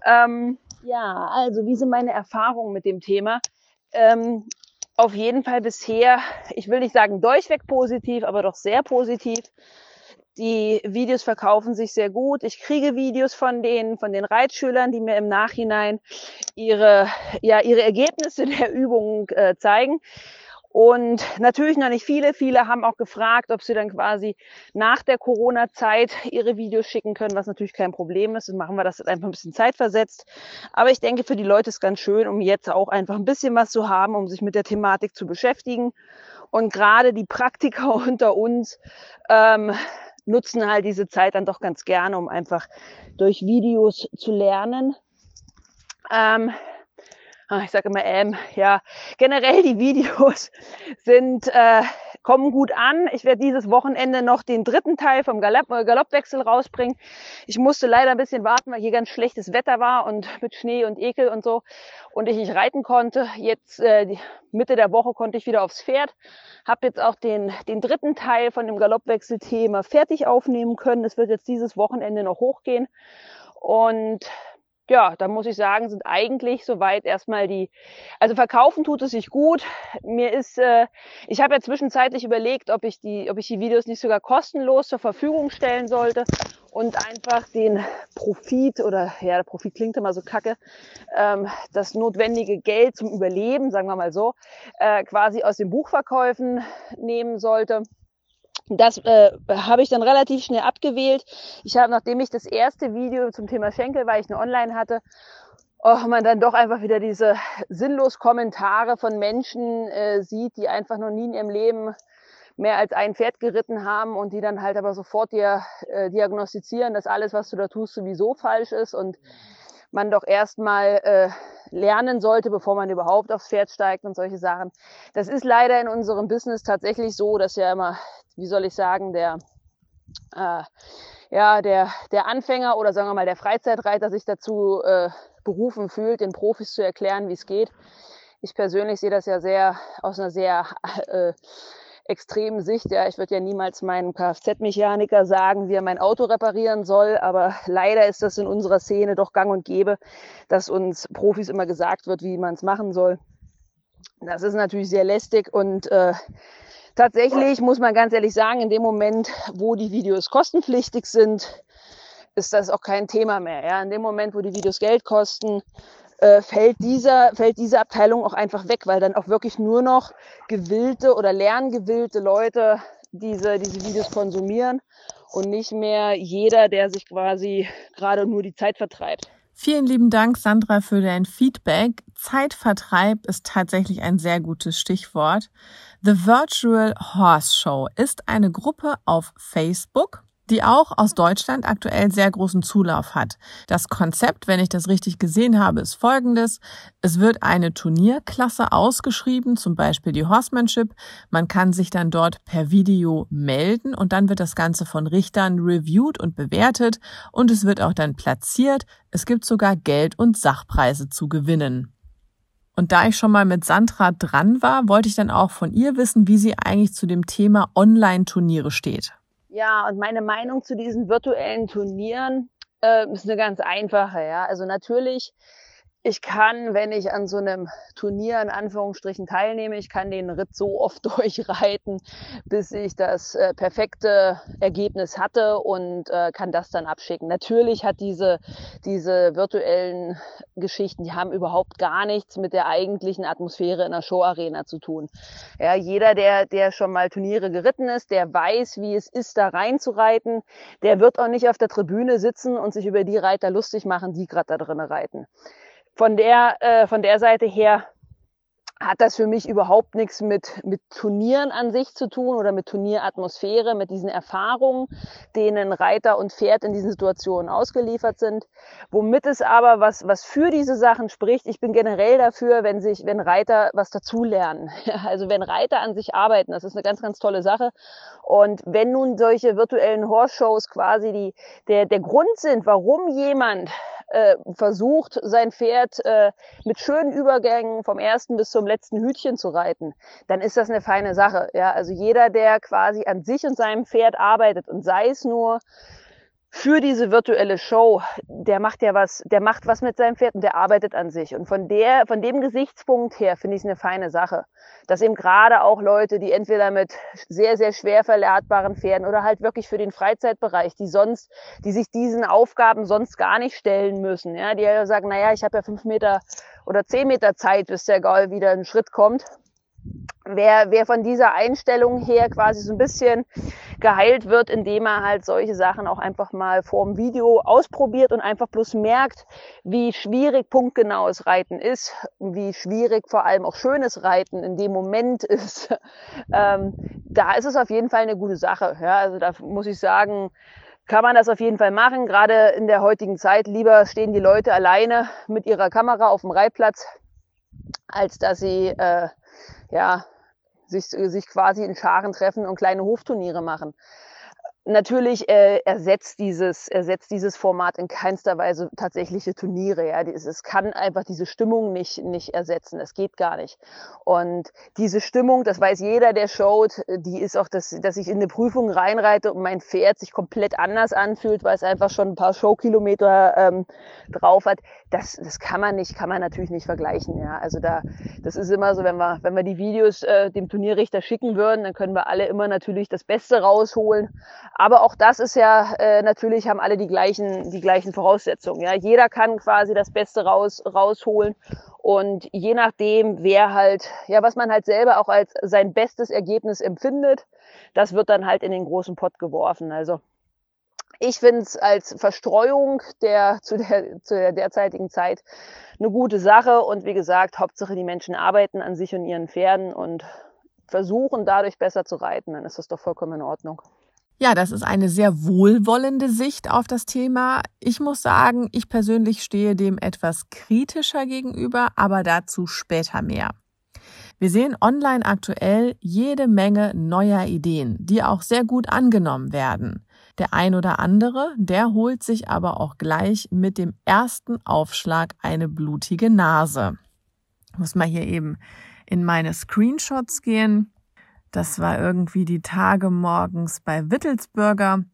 Ähm, ja, also wie sind meine Erfahrungen mit dem Thema? Ähm, auf jeden Fall bisher, ich will nicht sagen durchweg positiv, aber doch sehr positiv. Die Videos verkaufen sich sehr gut. Ich kriege Videos von denen, von den Reitschülern, die mir im Nachhinein ihre, ja, ihre Ergebnisse [laughs] der Übungen äh, zeigen. Und natürlich noch nicht viele. Viele haben auch gefragt, ob sie dann quasi nach der Corona-Zeit ihre Videos schicken können, was natürlich kein Problem ist. Dann machen wir das einfach ein bisschen zeitversetzt. Aber ich denke, für die Leute ist ganz schön, um jetzt auch einfach ein bisschen was zu haben, um sich mit der Thematik zu beschäftigen. Und gerade die Praktiker [laughs] unter uns ähm, nutzen halt diese Zeit dann doch ganz gerne, um einfach durch Videos zu lernen. Ähm, ich sage immer ähm, ja, generell die Videos [laughs] sind, äh, kommen gut an. Ich werde dieses Wochenende noch den dritten Teil vom Galopp, äh, Galoppwechsel rausbringen. Ich musste leider ein bisschen warten, weil hier ganz schlechtes Wetter war und mit Schnee und Ekel und so und ich nicht reiten konnte. Jetzt äh, die Mitte der Woche konnte ich wieder aufs Pferd. Habe jetzt auch den, den dritten Teil von dem Galoppwechsel-Thema fertig aufnehmen können. Es wird jetzt dieses Wochenende noch hochgehen. Und ja, da muss ich sagen, sind eigentlich soweit erstmal die, also verkaufen tut es sich gut. Mir ist, äh, ich habe ja zwischenzeitlich überlegt, ob ich die, ob ich die Videos nicht sogar kostenlos zur Verfügung stellen sollte und einfach den Profit oder ja, der Profit klingt immer so kacke, ähm, das notwendige Geld zum Überleben, sagen wir mal so, äh, quasi aus den Buchverkäufen nehmen sollte. Das äh, habe ich dann relativ schnell abgewählt. Ich habe, nachdem ich das erste Video zum Thema Schenkel, weil ich eine Online hatte, oh, man dann doch einfach wieder diese sinnlos Kommentare von Menschen äh, sieht, die einfach noch nie in ihrem Leben mehr als ein Pferd geritten haben und die dann halt aber sofort dir äh, diagnostizieren, dass alles, was du da tust, sowieso falsch ist und man doch erstmal äh, lernen sollte, bevor man überhaupt aufs Pferd steigt und solche Sachen. Das ist leider in unserem Business tatsächlich so, dass ja immer, wie soll ich sagen, der äh, ja, der, der Anfänger oder sagen wir mal der Freizeitreiter sich dazu äh, berufen fühlt, den Profis zu erklären, wie es geht. Ich persönlich sehe das ja sehr aus einer sehr äh, extremen Sicht. Ja, ich würde ja niemals meinem Kfz-Mechaniker sagen, wie er mein Auto reparieren soll, aber leider ist das in unserer Szene doch gang und gäbe, dass uns Profis immer gesagt wird, wie man es machen soll. Das ist natürlich sehr lästig und äh, tatsächlich muss man ganz ehrlich sagen, in dem Moment, wo die Videos kostenpflichtig sind, ist das auch kein Thema mehr. Ja? In dem Moment, wo die Videos Geld kosten, äh, fällt, dieser, fällt diese Abteilung auch einfach weg, weil dann auch wirklich nur noch gewillte oder lerngewillte Leute diese, diese Videos konsumieren und nicht mehr jeder, der sich quasi gerade nur die Zeit vertreibt. Vielen lieben Dank, Sandra, für dein Feedback. Zeitvertreib ist tatsächlich ein sehr gutes Stichwort. The Virtual Horse Show ist eine Gruppe auf Facebook, die auch aus Deutschland aktuell sehr großen Zulauf hat. Das Konzept, wenn ich das richtig gesehen habe, ist folgendes. Es wird eine Turnierklasse ausgeschrieben, zum Beispiel die Horsemanship. Man kann sich dann dort per Video melden und dann wird das Ganze von Richtern reviewed und bewertet und es wird auch dann platziert. Es gibt sogar Geld und Sachpreise zu gewinnen. Und da ich schon mal mit Sandra dran war, wollte ich dann auch von ihr wissen, wie sie eigentlich zu dem Thema Online-Turniere steht. Ja, und meine Meinung zu diesen virtuellen Turnieren äh, ist eine ganz einfache. Ja, also natürlich ich kann, wenn ich an so einem Turnier in Anführungsstrichen teilnehme, ich kann den Ritt so oft [laughs] durchreiten, bis ich das äh, perfekte Ergebnis hatte und äh, kann das dann abschicken. Natürlich hat diese, diese virtuellen Geschichten, die haben überhaupt gar nichts mit der eigentlichen Atmosphäre in der Showarena zu tun. Ja, jeder, der, der schon mal Turniere geritten ist, der weiß, wie es ist, da reinzureiten, der wird auch nicht auf der Tribüne sitzen und sich über die Reiter lustig machen, die gerade da drinnen reiten von der, äh, von der Seite her hat das für mich überhaupt nichts mit, mit Turnieren an sich zu tun oder mit Turnieratmosphäre, mit diesen Erfahrungen, denen Reiter und Pferd in diesen Situationen ausgeliefert sind. Womit es aber was, was für diese Sachen spricht, ich bin generell dafür, wenn sich, wenn Reiter was dazulernen. [laughs] Also wenn Reiter an sich arbeiten, das ist eine ganz, ganz tolle Sache. Und wenn nun solche virtuellen Horse-Shows quasi die, der, der Grund sind, warum jemand äh, versucht, sein Pferd äh, mit schönen Übergängen vom ersten bis zum letzten Hütchen zu reiten, dann ist das eine feine Sache. Ja, also jeder, der quasi an sich und seinem Pferd arbeitet und sei es nur für diese virtuelle Show, der macht ja was, der macht was mit seinem Pferd und der arbeitet an sich. Und von der, von dem Gesichtspunkt her finde ich es eine feine Sache, dass eben gerade auch Leute, die entweder mit sehr, sehr schwer verladbaren Pferden oder halt wirklich für den Freizeitbereich, die sonst, die sich diesen Aufgaben sonst gar nicht stellen müssen, ja, die ja sagen, naja, ich habe ja fünf Meter oder zehn Meter Zeit, bis der Gaul wieder einen Schritt kommt wer, wer von dieser Einstellung her quasi so ein bisschen geheilt wird, indem er halt solche Sachen auch einfach mal vorm Video ausprobiert und einfach bloß merkt, wie schwierig punktgenaues Reiten ist, wie schwierig vor allem auch schönes Reiten in dem Moment [laughs] ist. ähm, da ist es auf jeden Fall eine gute Sache. Ja, also da muss ich sagen, kann man das auf jeden Fall machen. Gerade in der heutigen Zeit lieber stehen die Leute alleine mit ihrer Kamera auf dem Reitplatz, als dass sie äh, ja, sich, sich quasi in Scharen treffen und kleine Hofturniere machen natürlich äh, ersetzt dieses ersetzt dieses Format in keinster Weise tatsächliche Turniere. Ja, es kann einfach diese Stimmung nicht nicht ersetzen. Es geht gar nicht. Und diese Stimmung, das weiß jeder, der schaut, die ist auch, dass dass ich in eine Prüfung reinreite und mein Pferd sich komplett anders anfühlt, weil es einfach schon ein paar Showkilometer ähm, drauf hat. Das das kann man nicht, kann man natürlich nicht vergleichen. Ja, also da das ist immer so, wenn wir wenn wir die Videos äh, dem Turnierrichter schicken würden, dann können wir alle immer natürlich das Beste rausholen. Aber auch das ist ja äh, natürlich haben alle die gleichen die gleichen Voraussetzungen. Ja, jeder kann quasi das Beste raus rausholen und je nachdem, wer halt ja was man halt selber auch als sein bestes Ergebnis empfindet, das wird dann halt in den großen Pott geworfen. Also ich finde es als Verstreuung der zu, der zu der derzeitigen Zeit eine gute Sache und wie gesagt, Hauptsache die Menschen arbeiten an sich und ihren Pferden und versuchen dadurch besser zu reiten, dann ist das doch vollkommen in Ordnung. Ja, das ist eine sehr wohlwollende Sicht auf das Thema. Ich muss sagen, ich persönlich stehe dem etwas kritischer gegenüber, aber dazu später mehr. Wir sehen online aktuell jede Menge neuer Ideen, die auch sehr gut angenommen werden. Der ein oder andere, der holt sich aber auch gleich mit dem ersten Aufschlag eine blutige Nase. Ich muss mal hier eben in meine Screenshots gehen. Das war irgendwie die Tage morgens bei Wittelsbürger.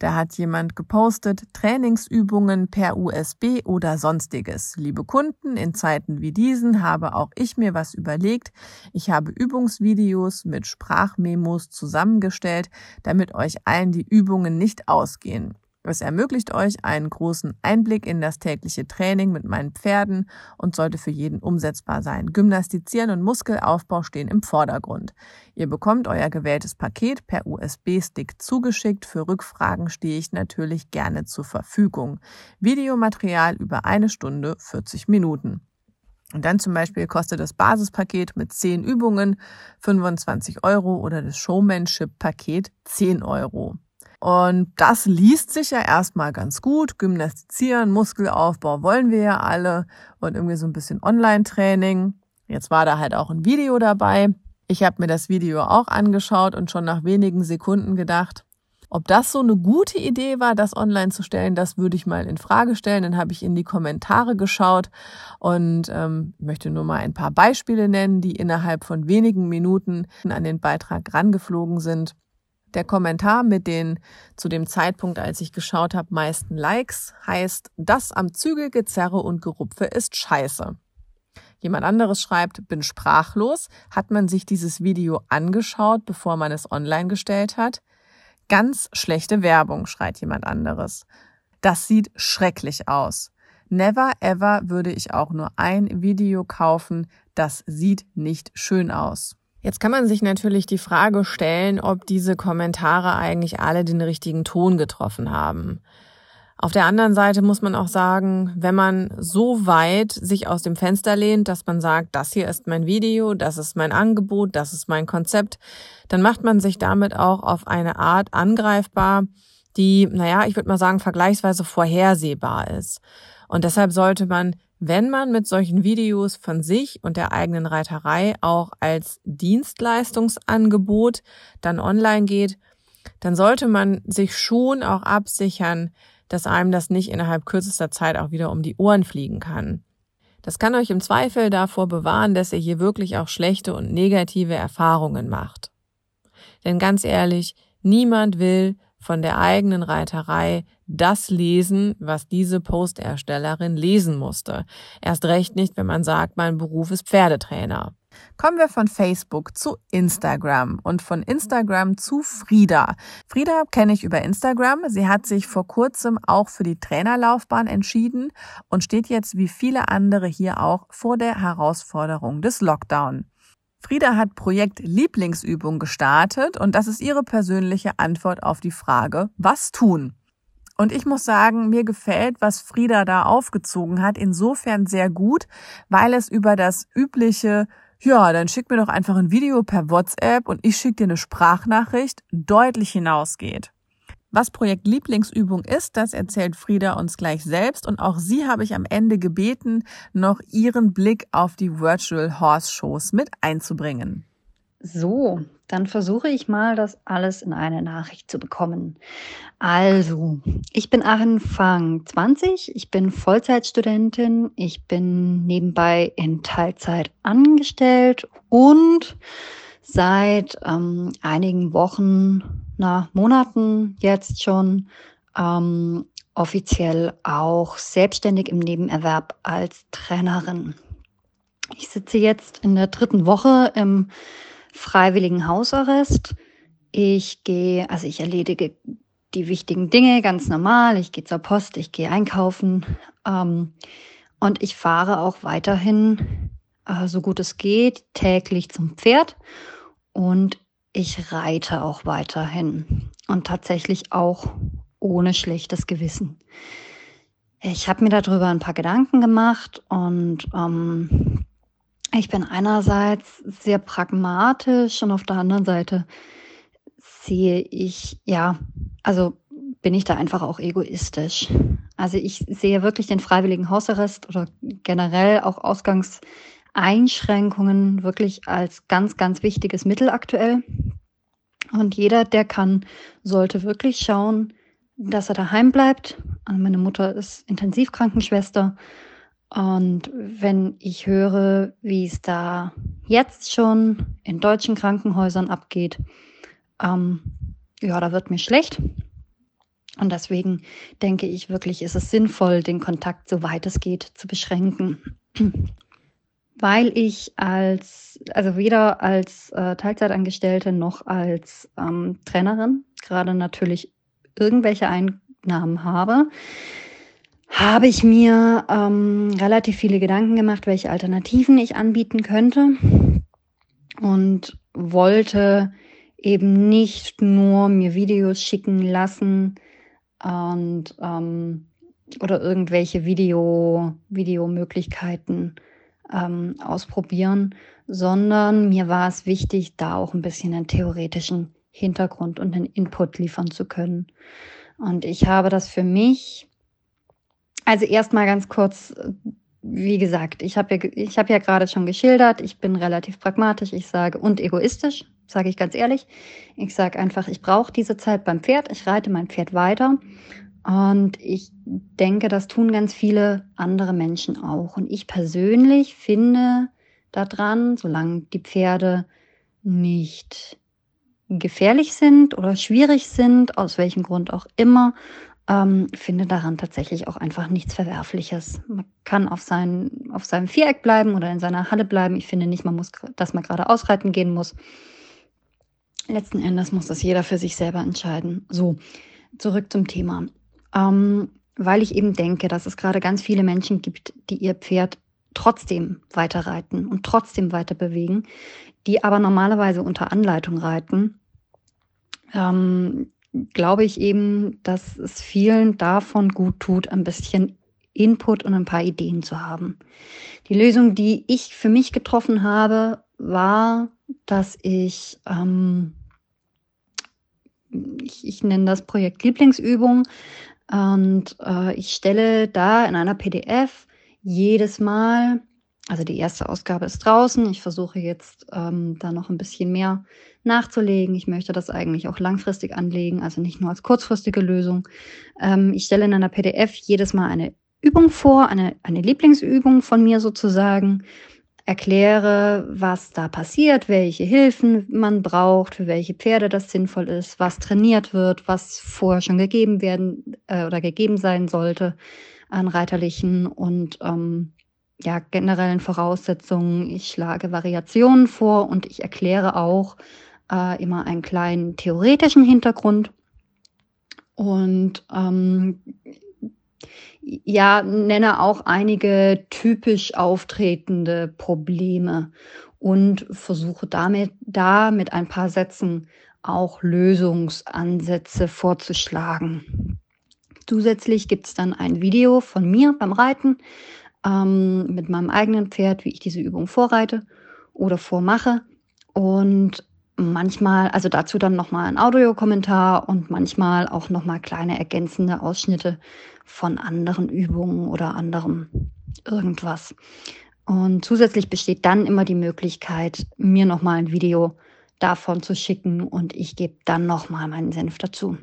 Da hat jemand gepostet, Trainingsübungen per USB oder sonstiges. Liebe Kunden, in Zeiten wie diesen habe auch ich mir was überlegt. Ich habe Übungsvideos mit Sprachmemos zusammengestellt, damit euch allen die Übungen nicht ausgehen. Es ermöglicht euch einen großen Einblick in das tägliche Training mit meinen Pferden und sollte für jeden umsetzbar sein. Gymnastizieren und Muskelaufbau stehen im Vordergrund. Ihr bekommt euer gewähltes Paket per USB-Stick zugeschickt. Für Rückfragen stehe ich natürlich gerne zur Verfügung. Videomaterial über eine Stunde 40 Minuten. Und dann zum Beispiel kostet das Basispaket mit 10 Übungen 25 Euro oder das Showmanship-Paket 10 Euro. Und das liest sich ja erstmal ganz gut. Gymnastizieren, Muskelaufbau wollen wir ja alle und irgendwie so ein bisschen Online-Training. Jetzt war da halt auch ein Video dabei. Ich habe mir das Video auch angeschaut und schon nach wenigen Sekunden gedacht, ob das so eine gute Idee war, das online zu stellen, das würde ich mal in Frage stellen. Dann habe ich in die Kommentare geschaut und ähm, möchte nur mal ein paar Beispiele nennen, die innerhalb von wenigen Minuten an den Beitrag rangeflogen sind. Der Kommentar mit den zu dem Zeitpunkt, als ich geschaut habe, meisten Likes heißt, das am Zügelgezerre und Gerupfe ist scheiße. Jemand anderes schreibt, bin sprachlos. Hat man sich dieses Video angeschaut, bevor man es online gestellt hat? Ganz schlechte Werbung, schreit jemand anderes. Das sieht schrecklich aus. Never ever würde ich auch nur ein Video kaufen. Das sieht nicht schön aus. Jetzt kann man sich natürlich die Frage stellen, ob diese Kommentare eigentlich alle den richtigen Ton getroffen haben. Auf der anderen Seite muss man auch sagen, wenn man so weit sich aus dem Fenster lehnt, dass man sagt, das hier ist mein Video, das ist mein Angebot, das ist mein Konzept, dann macht man sich damit auch auf eine Art angreifbar, die, naja, ich würde mal sagen, vergleichsweise vorhersehbar ist. Und deshalb sollte man wenn man mit solchen Videos von sich und der eigenen Reiterei auch als Dienstleistungsangebot dann online geht, dann sollte man sich schon auch absichern, dass einem das nicht innerhalb kürzester Zeit auch wieder um die Ohren fliegen kann. Das kann euch im Zweifel davor bewahren, dass ihr hier wirklich auch schlechte und negative Erfahrungen macht. Denn ganz ehrlich, niemand will von der eigenen Reiterei das lesen, was diese Posterstellerin lesen musste. Erst recht nicht, wenn man sagt, mein Beruf ist Pferdetrainer. Kommen wir von Facebook zu Instagram und von Instagram zu Frieda. Frieda kenne ich über Instagram. Sie hat sich vor kurzem auch für die Trainerlaufbahn entschieden und steht jetzt wie viele andere hier auch vor der Herausforderung des Lockdown. Frieda hat Projekt Lieblingsübung gestartet und das ist ihre persönliche Antwort auf die Frage, was tun? Und ich muss sagen, mir gefällt, was Frieda da aufgezogen hat, insofern sehr gut, weil es über das übliche, ja, dann schick mir doch einfach ein Video per WhatsApp und ich schicke dir eine Sprachnachricht, deutlich hinausgeht. Was Projekt Lieblingsübung ist, das erzählt Frieda uns gleich selbst und auch sie habe ich am Ende gebeten, noch ihren Blick auf die Virtual Horse Shows mit einzubringen. So, dann versuche ich mal, das alles in eine Nachricht zu bekommen. Also, ich bin Anfang 20, ich bin Vollzeitstudentin, ich bin nebenbei in Teilzeit angestellt und seit ähm, einigen Wochen, na, Monaten jetzt schon ähm, offiziell auch selbstständig im Nebenerwerb als Trainerin. Ich sitze jetzt in der dritten Woche im freiwilligen Hausarrest. Ich gehe, also ich erledige die wichtigen Dinge ganz normal. Ich gehe zur Post, ich gehe einkaufen ähm, und ich fahre auch weiterhin, äh, so gut es geht, täglich zum Pferd und ich reite auch weiterhin und tatsächlich auch ohne schlechtes Gewissen. Ich habe mir darüber ein paar Gedanken gemacht und ähm, ich bin einerseits sehr pragmatisch und auf der anderen Seite sehe ich, ja, also bin ich da einfach auch egoistisch. Also ich sehe wirklich den freiwilligen Hausarrest oder generell auch Ausgangs Einschränkungen wirklich als ganz, ganz wichtiges Mittel aktuell. Und jeder, der kann, sollte wirklich schauen, dass er daheim bleibt. Also meine Mutter ist Intensivkrankenschwester. Und wenn ich höre, wie es da jetzt schon in deutschen Krankenhäusern abgeht, ähm, ja, da wird mir schlecht. Und deswegen denke ich wirklich, ist es sinnvoll, den Kontakt, soweit es geht, zu beschränken. [clears throat] Weil ich als, also weder als äh, Teilzeitangestellte noch als ähm, Trainerin gerade natürlich irgendwelche Einnahmen habe, habe ich mir ähm, relativ viele Gedanken gemacht, welche Alternativen ich anbieten könnte und wollte eben nicht nur mir Videos schicken lassen und ähm, oder irgendwelche Video Videomöglichkeiten ähm, ausprobieren, sondern mir war es wichtig, da auch ein bisschen einen theoretischen Hintergrund und einen Input liefern zu können. Und ich habe das für mich, also erstmal ganz kurz, wie gesagt, ich habe ja, ich habe ja gerade schon geschildert, ich bin relativ pragmatisch, ich sage und egoistisch, sage ich ganz ehrlich. Ich sage einfach, ich brauche diese Zeit beim Pferd, ich reite mein Pferd weiter. Und ich denke, das tun ganz viele andere Menschen auch. Und ich persönlich finde daran, solange die Pferde nicht gefährlich sind oder schwierig sind, aus welchem Grund auch immer, ähm, finde daran tatsächlich auch einfach nichts Verwerfliches. Man kann auf, sein, auf seinem Viereck bleiben oder in seiner Halle bleiben. Ich finde nicht, man muss, dass man gerade ausreiten gehen muss. Letzten Endes muss das jeder für sich selber entscheiden. So, zurück zum Thema. Ähm, weil ich eben denke, dass es gerade ganz viele Menschen gibt, die ihr Pferd trotzdem weiter reiten und trotzdem weiter bewegen, die aber normalerweise unter Anleitung reiten, ähm, glaube ich eben, dass es vielen davon gut tut, ein bisschen Input und ein paar Ideen zu haben. Die Lösung, die ich für mich getroffen habe, war, dass ich, ähm, ich, ich nenne das Projekt Lieblingsübung und äh, ich stelle da in einer PDF jedes Mal also die erste Ausgabe ist draußen. Ich versuche jetzt ähm, da noch ein bisschen mehr nachzulegen. Ich möchte das eigentlich auch langfristig anlegen, also nicht nur als kurzfristige Lösung. Ähm, ich stelle in einer PDF jedes Mal eine Übung vor, eine, eine Lieblingsübung von mir sozusagen, erkläre, was da passiert, welche Hilfen man braucht, für welche Pferde das sinnvoll ist, was trainiert wird, was vorher schon gegeben werden äh, oder gegeben sein sollte an reiterlichen und ähm, ja, generellen Voraussetzungen. Ich schlage Variationen vor und ich erkläre auch äh, immer einen kleinen theoretischen Hintergrund. Und ähm, ja, nenne auch einige typisch auftretende Probleme und versuche damit da mit ein paar Sätzen auch Lösungsansätze vorzuschlagen. Zusätzlich gibt es dann ein Video von mir beim Reiten, ähm, mit meinem eigenen Pferd, wie ich diese Übung vorreite oder vormache. Und manchmal, also dazu dann nochmal ein Audiokommentar und manchmal auch nochmal kleine ergänzende Ausschnitte von anderen Übungen oder anderem irgendwas. Und zusätzlich besteht dann immer die Möglichkeit, mir nochmal ein Video davon zu schicken und ich gebe dann nochmal meinen Senf dazu.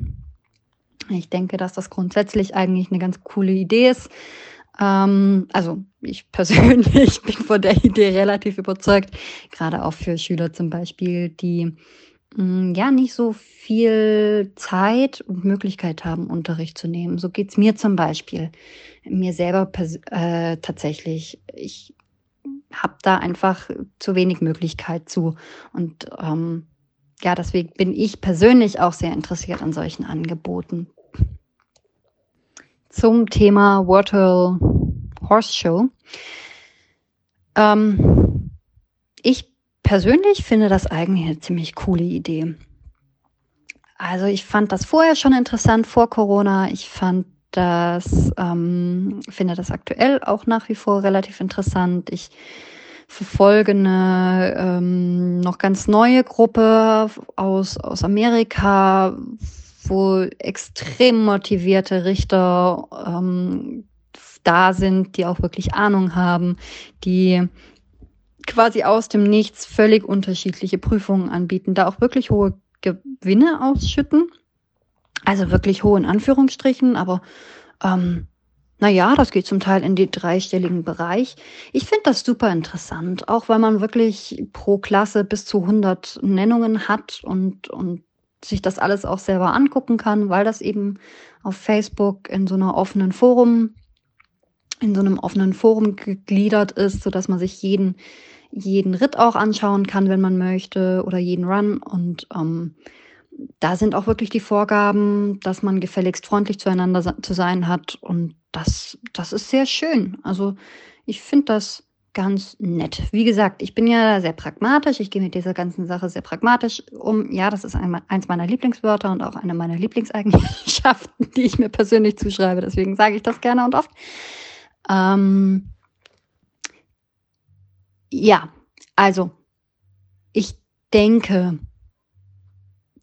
Ich denke, dass das grundsätzlich eigentlich eine ganz coole Idee ist. Ähm, also ich [laughs] persönlich bin von der Idee relativ überzeugt, gerade auch für Schüler zum Beispiel, die mm, ja nicht so viel Zeit und Möglichkeit haben, Unterricht zu nehmen. So geht's mir zum Beispiel. Mir selber äh, tatsächlich. Ich habe da einfach zu wenig Möglichkeit zu. Und ähm, ja, deswegen bin ich persönlich auch sehr interessiert an solchen Angeboten zum Thema Waterhill Horse Show. Ähm, ich persönlich finde das eigentlich eine ziemlich coole Idee. Also ich fand das vorher schon interessant vor Corona. Ich fand das, ähm, finde das aktuell auch nach wie vor relativ interessant. Ich verfolge eine ähm, noch ganz neue Gruppe aus, aus Amerika, wo extrem motivierte Richter ähm, da sind, die auch wirklich Ahnung haben, die quasi aus dem Nichts völlig unterschiedliche Prüfungen anbieten, da auch wirklich hohe Gewinne ausschütten. Also wirklich hohe in Anführungsstrichen, aber ähm, naja, das geht zum Teil in die dreistelligen Bereich. Ich finde das super interessant, auch weil man wirklich pro Klasse bis zu 100 Nennungen hat und, und sich das alles auch selber angucken kann, weil das eben auf Facebook in so einer offenen Forum, in so einem offenen Forum gegliedert ist, so dass man sich jeden, jeden Ritt auch anschauen kann, wenn man möchte, oder jeden Run. Und ähm, da sind auch wirklich die Vorgaben, dass man gefälligst freundlich zueinander zu sein hat. Und das, das ist sehr schön. Also ich finde das ganz nett. Wie gesagt, ich bin ja sehr pragmatisch. Ich gehe mit dieser ganzen Sache sehr pragmatisch um. Ja, das ist ein, eins meiner Lieblingswörter und auch eine meiner Lieblingseigenschaften, [laughs] die ich mir persönlich zuschreibe. Deswegen sage ich das gerne und oft. Ähm, ja, also ich denke,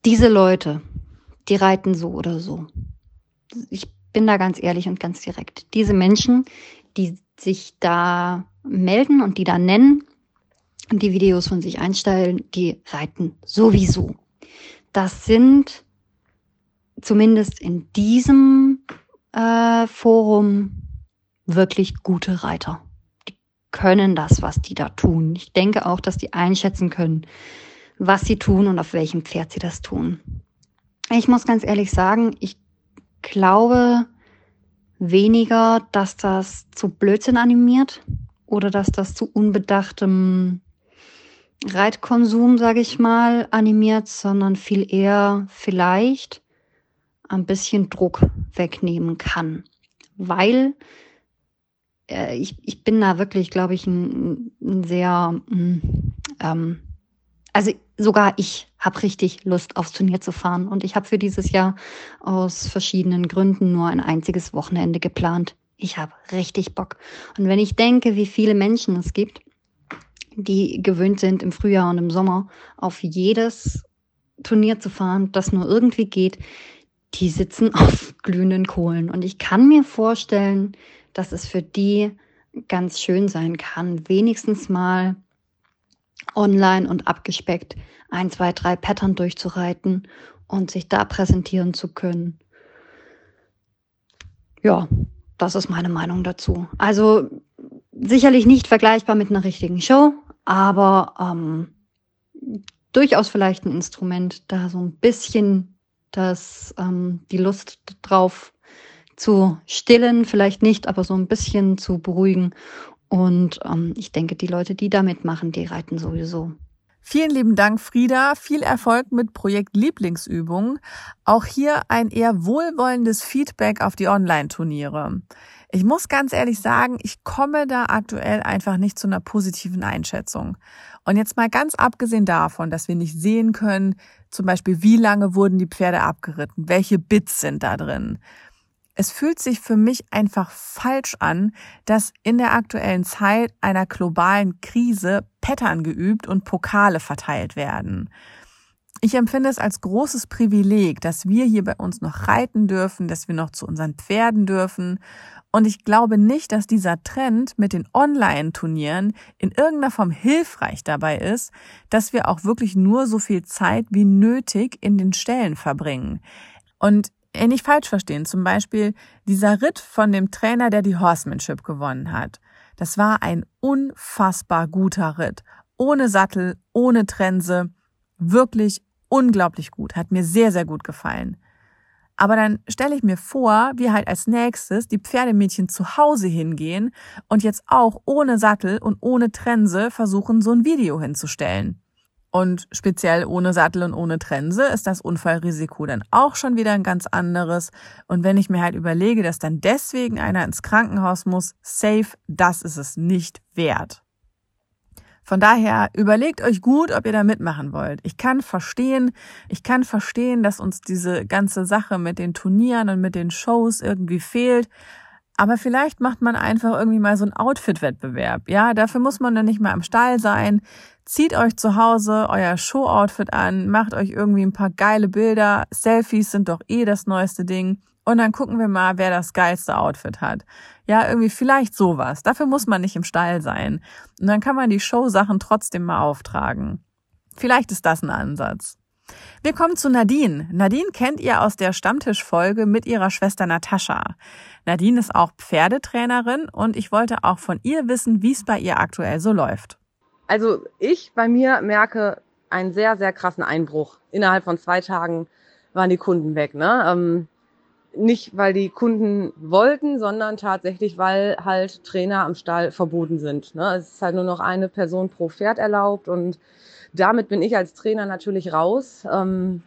diese Leute, die reiten so oder so. Ich bin da ganz ehrlich und ganz direkt. Diese Menschen, die sich da melden und die da nennen und die Videos von sich einstellen, die reiten sowieso. Das sind zumindest in diesem äh, Forum wirklich gute Reiter. Können das, was die da tun. Ich denke auch, dass die einschätzen können, was sie tun und auf welchem Pferd sie das tun. Ich muss ganz ehrlich sagen, ich glaube weniger, dass das zu Blödsinn animiert oder dass das zu unbedachtem Reitkonsum, sage ich mal, animiert, sondern viel eher vielleicht ein bisschen Druck wegnehmen kann. Weil äh, ich, ich bin da wirklich, glaube ich, ein, ein sehr, mm, ähm, also sogar ich habe richtig Lust aufs Turnier zu fahren und ich habe für dieses Jahr aus verschiedenen Gründen nur ein einziges Wochenende geplant. Ich habe richtig Bock. Und wenn ich denke, wie viele Menschen es gibt, die gewöhnt sind, im Frühjahr und im Sommer auf jedes Turnier zu fahren, das nur irgendwie geht, die sitzen [laughs] auf glühenden Kohlen. Und ich kann mir vorstellen, dass es für die ganz schön sein kann, wenigstens mal online und abgespeckt ein, zwei, drei Pattern durchzureiten und sich da präsentieren zu können. Ja, das ist meine Meinung dazu. Also sicherlich nicht vergleichbar mit einer richtigen Show, aber ähm, durchaus vielleicht ein Instrument, da so ein bisschen das, ähm, die Lust drauf zu stillen, vielleicht nicht, aber so ein bisschen zu beruhigen. Und ähm, ich denke, die Leute, die da mitmachen, die reiten sowieso. Vielen lieben Dank, Frieda. Viel Erfolg mit Projekt Lieblingsübungen. Auch hier ein eher wohlwollendes Feedback auf die Online-Turniere. Ich muss ganz ehrlich sagen, ich komme da aktuell einfach nicht zu einer positiven Einschätzung. Und jetzt mal ganz abgesehen davon, dass wir nicht sehen können, zum Beispiel, wie lange wurden die Pferde abgeritten, welche Bits sind da drin, es fühlt sich für mich einfach falsch an, dass in der aktuellen Zeit einer globalen Krise Pattern geübt und Pokale verteilt werden. Ich empfinde es als großes Privileg, dass wir hier bei uns noch reiten dürfen, dass wir noch zu unseren Pferden dürfen. Und ich glaube nicht, dass dieser Trend mit den Online-Turnieren in irgendeiner Form hilfreich dabei ist, dass wir auch wirklich nur so viel Zeit wie nötig in den Ställen verbringen. Und äh, nicht falsch verstehen. Zum Beispiel dieser Ritt von dem Trainer, der die Horsemanship gewonnen hat. Das war ein unfassbar guter Ritt. Ohne Sattel, ohne Trense. Wirklich unglaublich gut. Hat mir sehr, sehr gut gefallen. Aber dann stelle ich mir vor, wie halt als nächstes die Pferdemädchen zu Hause hingehen und jetzt auch ohne Sattel und ohne Trense versuchen, so ein Video hinzustellen. Und speziell ohne Sattel und ohne Trense ist das Unfallrisiko dann auch schon wieder ein ganz anderes. Und wenn ich mir halt überlege, dass dann deswegen einer ins Krankenhaus muss, safe, das ist es nicht wert. Von daher überlegt euch gut, ob ihr da mitmachen wollt. Ich kann verstehen, ich kann verstehen, dass uns diese ganze Sache mit den Turnieren und mit den Shows irgendwie fehlt. Aber vielleicht macht man einfach irgendwie mal so einen Outfit-Wettbewerb. Ja, dafür muss man dann nicht mehr am Stall sein. Zieht euch zu Hause euer Show-Outfit an, macht euch irgendwie ein paar geile Bilder. Selfies sind doch eh das neueste Ding. Und dann gucken wir mal, wer das geilste Outfit hat. Ja, irgendwie vielleicht sowas. Dafür muss man nicht im Stall sein. Und dann kann man die Show-Sachen trotzdem mal auftragen. Vielleicht ist das ein Ansatz. Wir kommen zu Nadine. Nadine kennt ihr aus der Stammtischfolge mit ihrer Schwester Natascha. Nadine ist auch Pferdetrainerin und ich wollte auch von ihr wissen, wie es bei ihr aktuell so läuft. Also ich bei mir merke einen sehr, sehr krassen Einbruch. Innerhalb von zwei Tagen waren die Kunden weg. Ne? Ähm, nicht, weil die Kunden wollten, sondern tatsächlich, weil halt Trainer am Stall verboten sind. Ne? Es ist halt nur noch eine Person pro Pferd erlaubt und damit bin ich als Trainer natürlich raus. Ähm,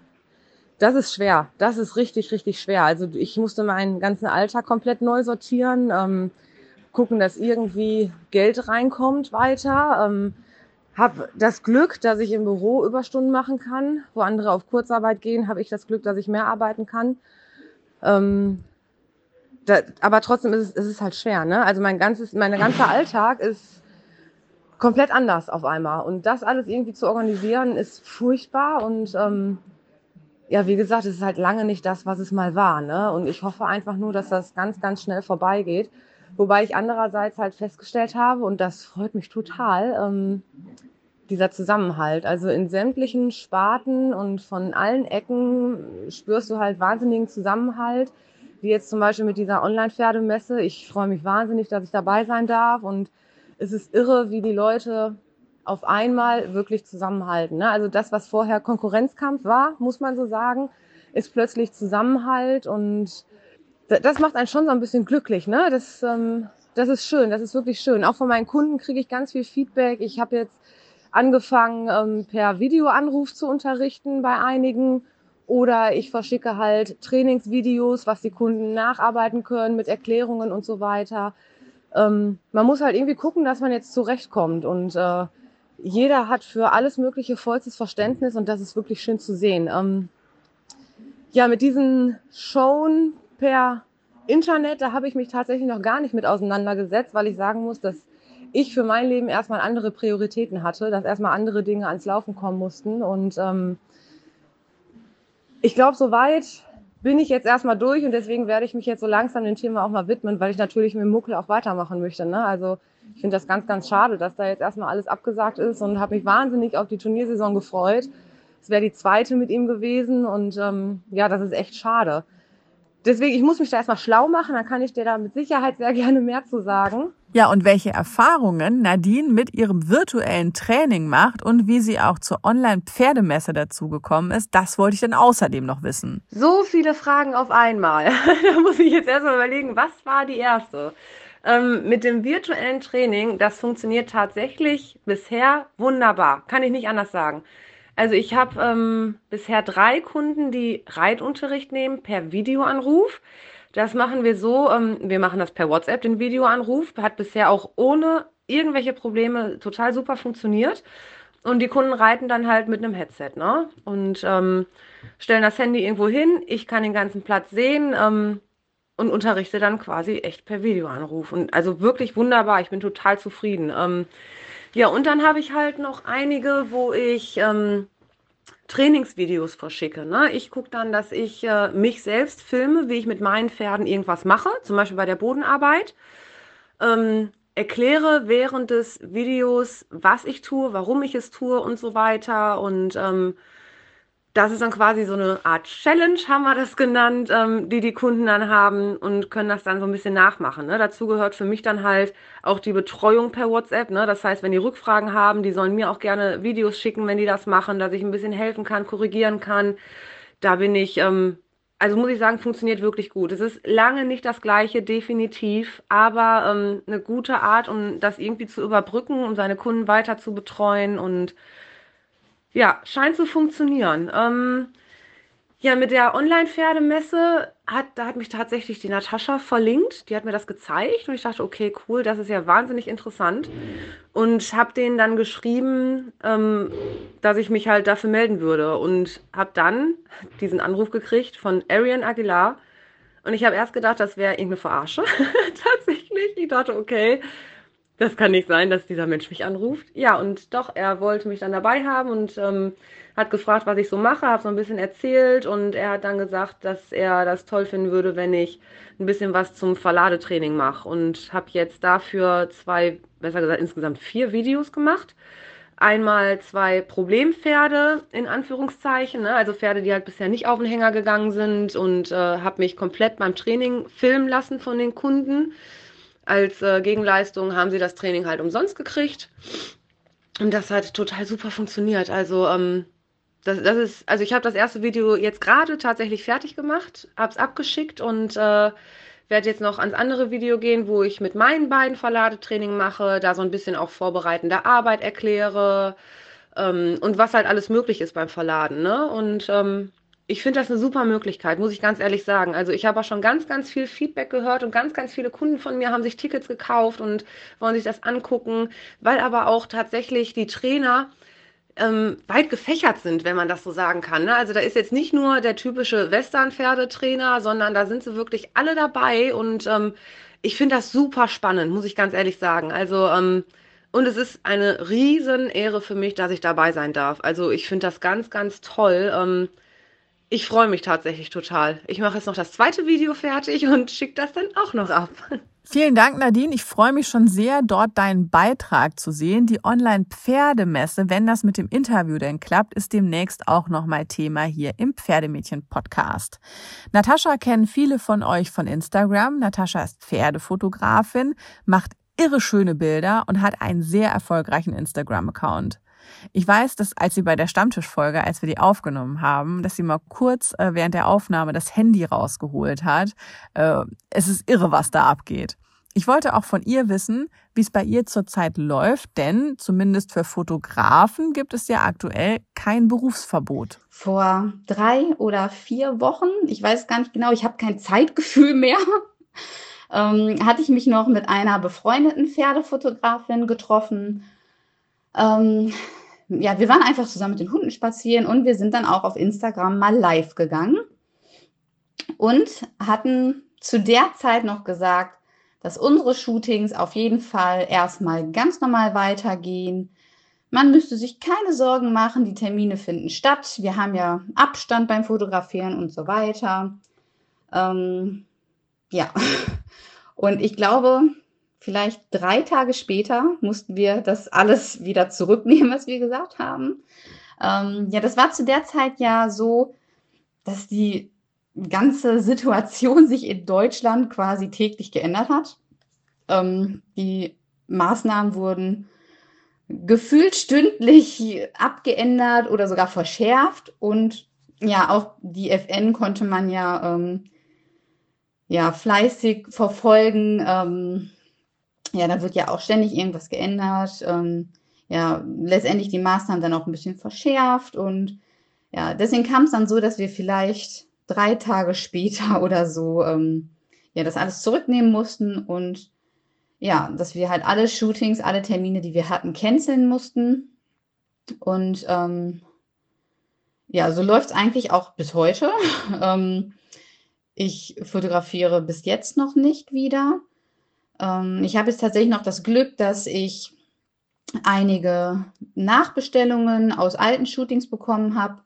das ist schwer. Das ist richtig, richtig schwer. Also ich musste meinen ganzen Alltag komplett neu sortieren, ähm, gucken, dass irgendwie Geld reinkommt weiter. Ähm, habe das Glück, dass ich im Büro Überstunden machen kann. Wo andere auf Kurzarbeit gehen, habe ich das Glück, dass ich mehr arbeiten kann. Ähm, da, aber trotzdem ist es, ist es halt schwer. Ne? Also mein ganzes, mein ganzer Alltag ist komplett anders auf einmal. Und das alles irgendwie zu organisieren, ist furchtbar. Und ähm, ja, wie gesagt, es ist halt lange nicht das, was es mal war. Ne? Und ich hoffe einfach nur, dass das ganz, ganz schnell vorbeigeht. Wobei ich andererseits halt festgestellt habe, und das freut mich total, ähm, dieser Zusammenhalt. Also in sämtlichen Sparten und von allen Ecken spürst du halt wahnsinnigen Zusammenhalt. Wie jetzt zum Beispiel mit dieser Online-Pferdemesse. Ich freue mich wahnsinnig, dass ich dabei sein darf. Und es ist irre, wie die Leute auf einmal wirklich zusammenhalten. Ne? Also das, was vorher Konkurrenzkampf war, muss man so sagen, ist plötzlich Zusammenhalt und das macht einen schon so ein bisschen glücklich. Ne? Das, ähm, das ist schön, das ist wirklich schön. Auch von meinen Kunden kriege ich ganz viel Feedback. Ich habe jetzt angefangen, ähm, per Videoanruf zu unterrichten bei einigen. Oder ich verschicke halt Trainingsvideos, was die Kunden nacharbeiten können mit Erklärungen und so weiter. Ähm, man muss halt irgendwie gucken, dass man jetzt zurechtkommt. Und äh, jeder hat für alles Mögliche vollstes Verständnis und das ist wirklich schön zu sehen. Ähm, ja, mit diesen Showen per Internet, da habe ich mich tatsächlich noch gar nicht mit auseinandergesetzt, weil ich sagen muss, dass ich für mein Leben erstmal andere Prioritäten hatte, dass erstmal andere Dinge ans Laufen kommen mussten. Und ähm, ich glaube, soweit bin ich jetzt erstmal durch und deswegen werde ich mich jetzt so langsam dem Thema auch mal widmen, weil ich natürlich mit dem Muckel auch weitermachen möchte. Ne? Also ich finde das ganz, ganz schade, dass da jetzt erstmal alles abgesagt ist und habe mich wahnsinnig auf die Turniersaison gefreut. Es wäre die zweite mit ihm gewesen und ähm, ja, das ist echt schade deswegen, ich muss mich da erstmal schlau machen, dann kann ich dir da mit Sicherheit sehr gerne mehr zu sagen. Ja, und welche Erfahrungen Nadine mit ihrem virtuellen Training macht und wie sie auch zur Online-Pferdemesse dazugekommen ist, das wollte ich dann außerdem noch wissen. So viele Fragen auf einmal. [laughs] da muss ich jetzt erstmal überlegen, was war die erste? Ähm, mit dem virtuellen Training, das funktioniert tatsächlich bisher wunderbar. Kann ich nicht anders sagen. Also ich habe ähm, bisher drei Kunden, die Reitunterricht nehmen per Videoanruf. Das machen wir so, ähm, wir machen das per WhatsApp, den Videoanruf. Hat bisher auch ohne irgendwelche Probleme total super funktioniert. Und die Kunden reiten dann halt mit einem Headset, ne? Und ähm, stellen das Handy irgendwo hin. Ich kann den ganzen Platz sehen ähm, und unterrichte dann quasi echt per Videoanruf. Und also wirklich wunderbar. Ich bin total zufrieden. Ähm, ja, und dann habe ich halt noch einige, wo ich ähm, Trainingsvideos verschicke. Ne? Ich gucke dann, dass ich äh, mich selbst filme, wie ich mit meinen Pferden irgendwas mache, zum Beispiel bei der Bodenarbeit. Ähm, erkläre während des Videos, was ich tue, warum ich es tue und so weiter. Und ähm, das ist dann quasi so eine Art Challenge, haben wir das genannt, ähm, die die Kunden dann haben und können das dann so ein bisschen nachmachen. Ne? Dazu gehört für mich dann halt auch die Betreuung per WhatsApp. Ne? Das heißt, wenn die Rückfragen haben, die sollen mir auch gerne Videos schicken, wenn die das machen, dass ich ein bisschen helfen kann, korrigieren kann. Da bin ich, ähm, also muss ich sagen, funktioniert wirklich gut. Es ist lange nicht das gleiche, definitiv, aber ähm, eine gute Art, um das irgendwie zu überbrücken, um seine Kunden weiter zu betreuen und ja, scheint zu funktionieren. Ähm, ja, mit der Online-Pferdemesse hat, da hat mich tatsächlich die Natascha verlinkt. Die hat mir das gezeigt und ich dachte, okay, cool, das ist ja wahnsinnig interessant. Und habe denen dann geschrieben, ähm, dass ich mich halt dafür melden würde. Und habe dann diesen Anruf gekriegt von Arian Aguilar. Und ich habe erst gedacht, das wäre irgendeine Verarsche. [laughs] tatsächlich. Ich dachte, okay, das kann nicht sein, dass dieser Mensch mich anruft. Ja, und doch, er wollte mich dann dabei haben und ähm, hat gefragt, was ich so mache, habe so ein bisschen erzählt und er hat dann gesagt, dass er das toll finden würde, wenn ich ein bisschen was zum Verladetraining mache und habe jetzt dafür zwei, besser gesagt insgesamt vier Videos gemacht. Einmal zwei Problempferde in Anführungszeichen, ne? also Pferde, die halt bisher nicht auf den Hänger gegangen sind und äh, habe mich komplett beim Training filmen lassen von den Kunden. Als äh, Gegenleistung haben sie das Training halt umsonst gekriegt. Und das hat total super funktioniert. Also ähm, das, das ist, also ich habe das erste Video jetzt gerade tatsächlich fertig gemacht, habe es abgeschickt und äh, werde jetzt noch ans andere Video gehen, wo ich mit meinen beiden Verladetraining mache, da so ein bisschen auch vorbereitende Arbeit erkläre ähm, und was halt alles möglich ist beim Verladen. Ne? Und ähm, ich finde das eine super Möglichkeit, muss ich ganz ehrlich sagen. Also ich habe auch schon ganz, ganz viel Feedback gehört und ganz, ganz viele Kunden von mir haben sich Tickets gekauft und wollen sich das angucken, weil aber auch tatsächlich die Trainer ähm, weit gefächert sind, wenn man das so sagen kann. Ne? Also da ist jetzt nicht nur der typische Western-Pferdetrainer, sondern da sind sie wirklich alle dabei und ähm, ich finde das super spannend, muss ich ganz ehrlich sagen. Also ähm, und es ist eine riesen Ehre für mich, dass ich dabei sein darf. Also ich finde das ganz, ganz toll. Ähm, ich freue mich tatsächlich total. Ich mache jetzt noch das zweite Video fertig und schicke das dann auch noch ab. Vielen Dank, Nadine. Ich freue mich schon sehr, dort deinen Beitrag zu sehen. Die Online-Pferdemesse, wenn das mit dem Interview denn klappt, ist demnächst auch nochmal Thema hier im Pferdemädchen-Podcast. Natascha kennen viele von euch von Instagram. Natascha ist Pferdefotografin, macht irre schöne Bilder und hat einen sehr erfolgreichen Instagram-Account. Ich weiß, dass als sie bei der Stammtischfolge, als wir die aufgenommen haben, dass sie mal kurz äh, während der Aufnahme das Handy rausgeholt hat. Äh, es ist irre, was da abgeht. Ich wollte auch von ihr wissen, wie es bei ihr zurzeit läuft, denn zumindest für Fotografen gibt es ja aktuell kein Berufsverbot. Vor drei oder vier Wochen, ich weiß gar nicht genau, ich habe kein Zeitgefühl mehr, [laughs] ähm, hatte ich mich noch mit einer befreundeten Pferdefotografin getroffen ähm, ja, wir waren einfach zusammen mit den Hunden spazieren und wir sind dann auch auf Instagram mal live gegangen und hatten zu der Zeit noch gesagt, dass unsere Shootings auf jeden Fall erstmal ganz normal weitergehen. Man müsste sich keine Sorgen machen, die Termine finden statt. Wir haben ja Abstand beim Fotografieren und so weiter. Ähm, ja, [laughs] und ich glaube, vielleicht drei Tage später mussten wir das alles wieder zurücknehmen, was wir gesagt haben. Ähm, ja, das war zu der Zeit ja so, dass die ganze Situation [laughs] sich in Deutschland quasi täglich geändert hat. Ähm, die Maßnahmen wurden gefühlt stündlich abgeändert oder sogar verschärft und ja, auch die FN konnte man ja, ähm, ja fleißig verfolgen, ähm, ja, da wird ja auch ständig irgendwas geändert. Ähm, ja, letztendlich die Maßnahmen dann auch ein bisschen verschärft und ja, deswegen kam es dann so, dass wir vielleicht drei Tage später [laughs] oder so ähm, ja das alles zurücknehmen mussten und ja, dass wir halt alle Shootings, alle Termine, die wir hatten, canceln mussten. Und ähm, ja, so läuft es eigentlich auch bis heute. [laughs] ähm, ich fotografiere bis jetzt noch nicht wieder. Ähm, ich habe jetzt tatsächlich noch das Glück, dass ich einige Nachbestellungen aus alten Shootings bekommen habe.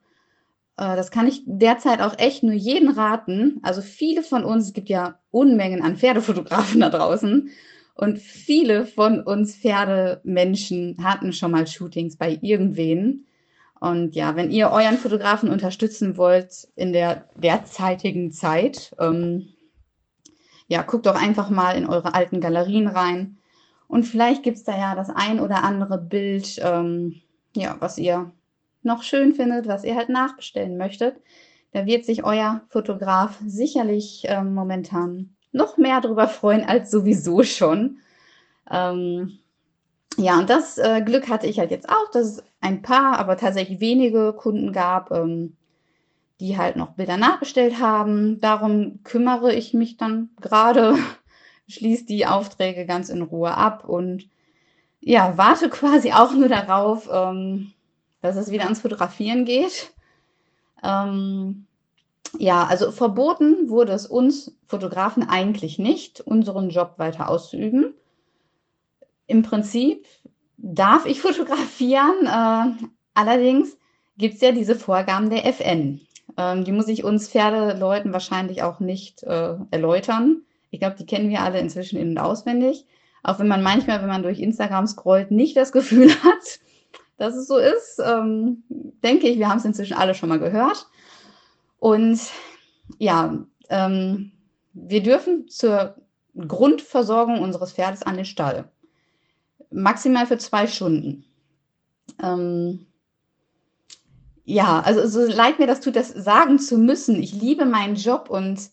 Äh, das kann ich derzeit auch echt nur jeden raten. Also viele von uns, es gibt ja Unmengen an Pferdefotografen da draußen. Und viele von uns Pferdemenschen hatten schon mal Shootings bei irgendwen. Und ja, wenn ihr euren Fotografen unterstützen wollt in der derzeitigen Zeit, ähm, ja, guckt doch einfach mal in eure alten Galerien rein. Und vielleicht gibt's da ja das ein oder andere Bild, ähm, ja, was ihr noch schön findet, was ihr halt nachbestellen möchtet. Da wird sich euer Fotograf sicherlich ähm, momentan noch mehr drüber freuen als sowieso schon. Ähm, ja, und das äh, Glück hatte ich halt jetzt auch, dass es ein paar, aber tatsächlich wenige Kunden gab, ähm, die halt noch Bilder nachbestellt haben. Darum kümmere ich mich dann gerade, [laughs] schließe die Aufträge ganz in Ruhe ab und ja, warte quasi auch nur darauf, ähm, dass es wieder ans Fotografieren geht. Ähm, ja, also verboten wurde es uns Fotografen eigentlich nicht, unseren Job weiter auszuüben. Im Prinzip darf ich [laughs] fotografieren, äh, allerdings gibt es ja diese Vorgaben der FN. Ähm, die muss ich uns Pferdeleuten wahrscheinlich auch nicht äh, erläutern. Ich glaube, die kennen wir alle inzwischen in- und auswendig. Auch wenn man manchmal, wenn man durch Instagram scrollt, nicht das Gefühl [laughs] hat, dass es so ist. Ähm, denke ich, wir haben es inzwischen alle schon mal gehört. Und ja, ähm, wir dürfen zur Grundversorgung unseres Pferdes an den Stall. Maximal für zwei Stunden. Ähm, ja, also so leid mir das tut, das sagen zu müssen. Ich liebe meinen Job und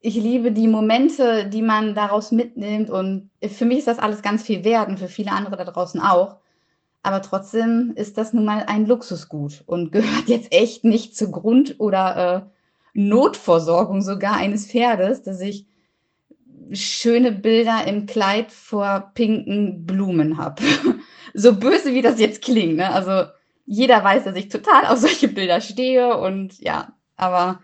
ich liebe die Momente, die man daraus mitnimmt. Und für mich ist das alles ganz viel wert und für viele andere da draußen auch. Aber trotzdem ist das nun mal ein Luxusgut und gehört [laughs] jetzt echt nicht zur Grund- oder äh, Notversorgung sogar eines Pferdes, dass ich schöne Bilder im Kleid vor pinken Blumen habe. [laughs] so böse wie das jetzt klingt, ne? Also jeder weiß, dass ich total auf solche Bilder stehe und ja, aber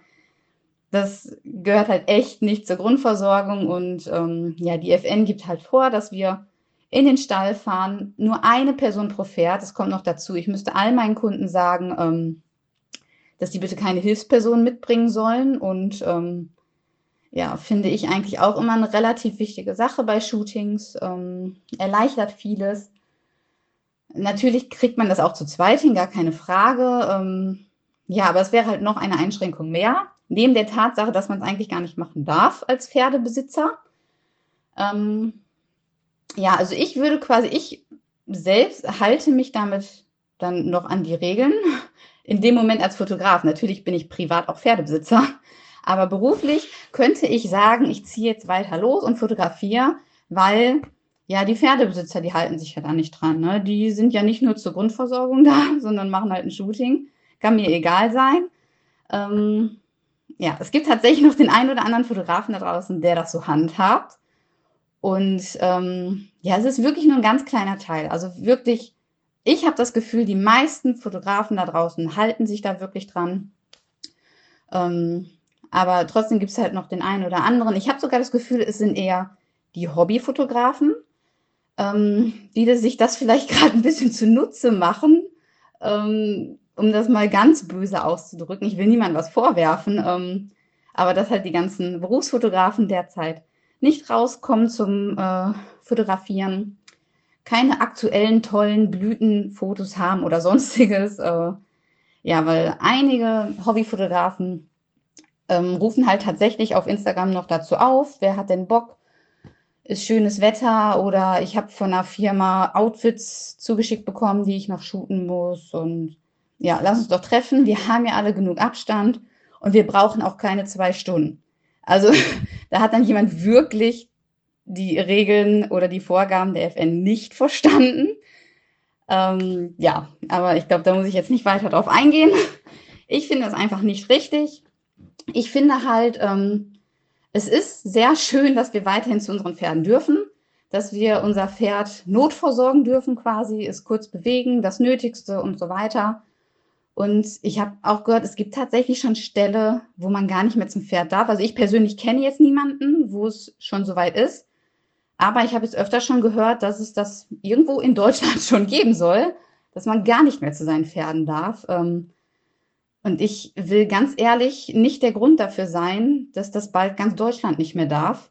das gehört halt echt nicht zur Grundversorgung und ähm, ja, die FN gibt halt vor, dass wir in den Stall fahren, nur eine Person pro Pferd. Das kommt noch dazu. Ich müsste all meinen Kunden sagen, ähm, dass die bitte keine Hilfsperson mitbringen sollen. Und ähm, ja, finde ich eigentlich auch immer eine relativ wichtige Sache bei Shootings. Ähm, erleichtert vieles. Natürlich kriegt man das auch zu zweit hin, gar keine Frage. Ähm, ja, aber es wäre halt noch eine Einschränkung mehr. Neben der Tatsache, dass man es eigentlich gar nicht machen darf als Pferdebesitzer. Ähm, ja, also ich würde quasi, ich selbst halte mich damit dann noch an die Regeln in dem Moment als Fotograf. Natürlich bin ich privat auch Pferdebesitzer, aber beruflich könnte ich sagen, ich ziehe jetzt weiter los und fotografiere, weil ja, die Pferdebesitzer, die halten sich ja da nicht dran. Ne? Die sind ja nicht nur zur Grundversorgung [laughs] da, sondern machen halt ein Shooting. Kann mir egal sein. Ähm, ja, es gibt tatsächlich noch den einen oder anderen Fotografen da draußen, der das so handhabt. Und ähm, ja, es ist wirklich nur ein ganz kleiner Teil. Also wirklich ich habe das Gefühl, die meisten Fotografen da draußen halten sich da wirklich dran. Ähm, aber trotzdem gibt es halt noch den einen oder anderen. Ich habe sogar das Gefühl, es sind eher die Hobbyfotografen, ähm, die das, sich das vielleicht [laughs] gerade ein bisschen zunutze machen, ähm, um das mal ganz böse auszudrücken. Ich will niemandem was vorwerfen, ähm, aber dass halt die ganzen Berufsfotografen derzeit nicht rauskommen zum äh, Fotografieren keine aktuellen tollen Blütenfotos haben oder [laughs] sonstiges. Äh, ja, weil einige Hobbyfotografen ähm, rufen halt tatsächlich auf Instagram noch dazu auf, wer hat denn Bock, ist schönes Wetter oder ich habe von einer Firma Outfits zugeschickt bekommen, die ich noch shooten muss und ja, lass uns doch treffen, wir haben ja alle genug Abstand und wir brauchen auch keine zwei Stunden. Also [laughs] da hat dann jemand wirklich die Regeln oder die Vorgaben der FN nicht verstanden. Ähm, ja, aber ich glaube, da muss ich jetzt nicht weiter drauf eingehen. Ich finde das einfach nicht richtig. Ich finde halt, ähm, es ist sehr schön, dass wir weiterhin zu unseren Pferden dürfen, dass wir unser Pferd notversorgen dürfen quasi, es kurz bewegen, das Nötigste und so weiter. Und ich habe auch gehört, es gibt tatsächlich schon Ställe, wo man gar nicht mehr zum Pferd darf. Also ich persönlich kenne jetzt niemanden, wo es schon so weit ist. Aber ich habe jetzt öfter schon gehört, dass es das irgendwo in Deutschland [laughs] schon geben soll, dass man gar nicht mehr zu seinen Pferden darf. Ähm, und ich will ganz ehrlich nicht der Grund dafür sein, dass das bald ganz Deutschland nicht mehr darf,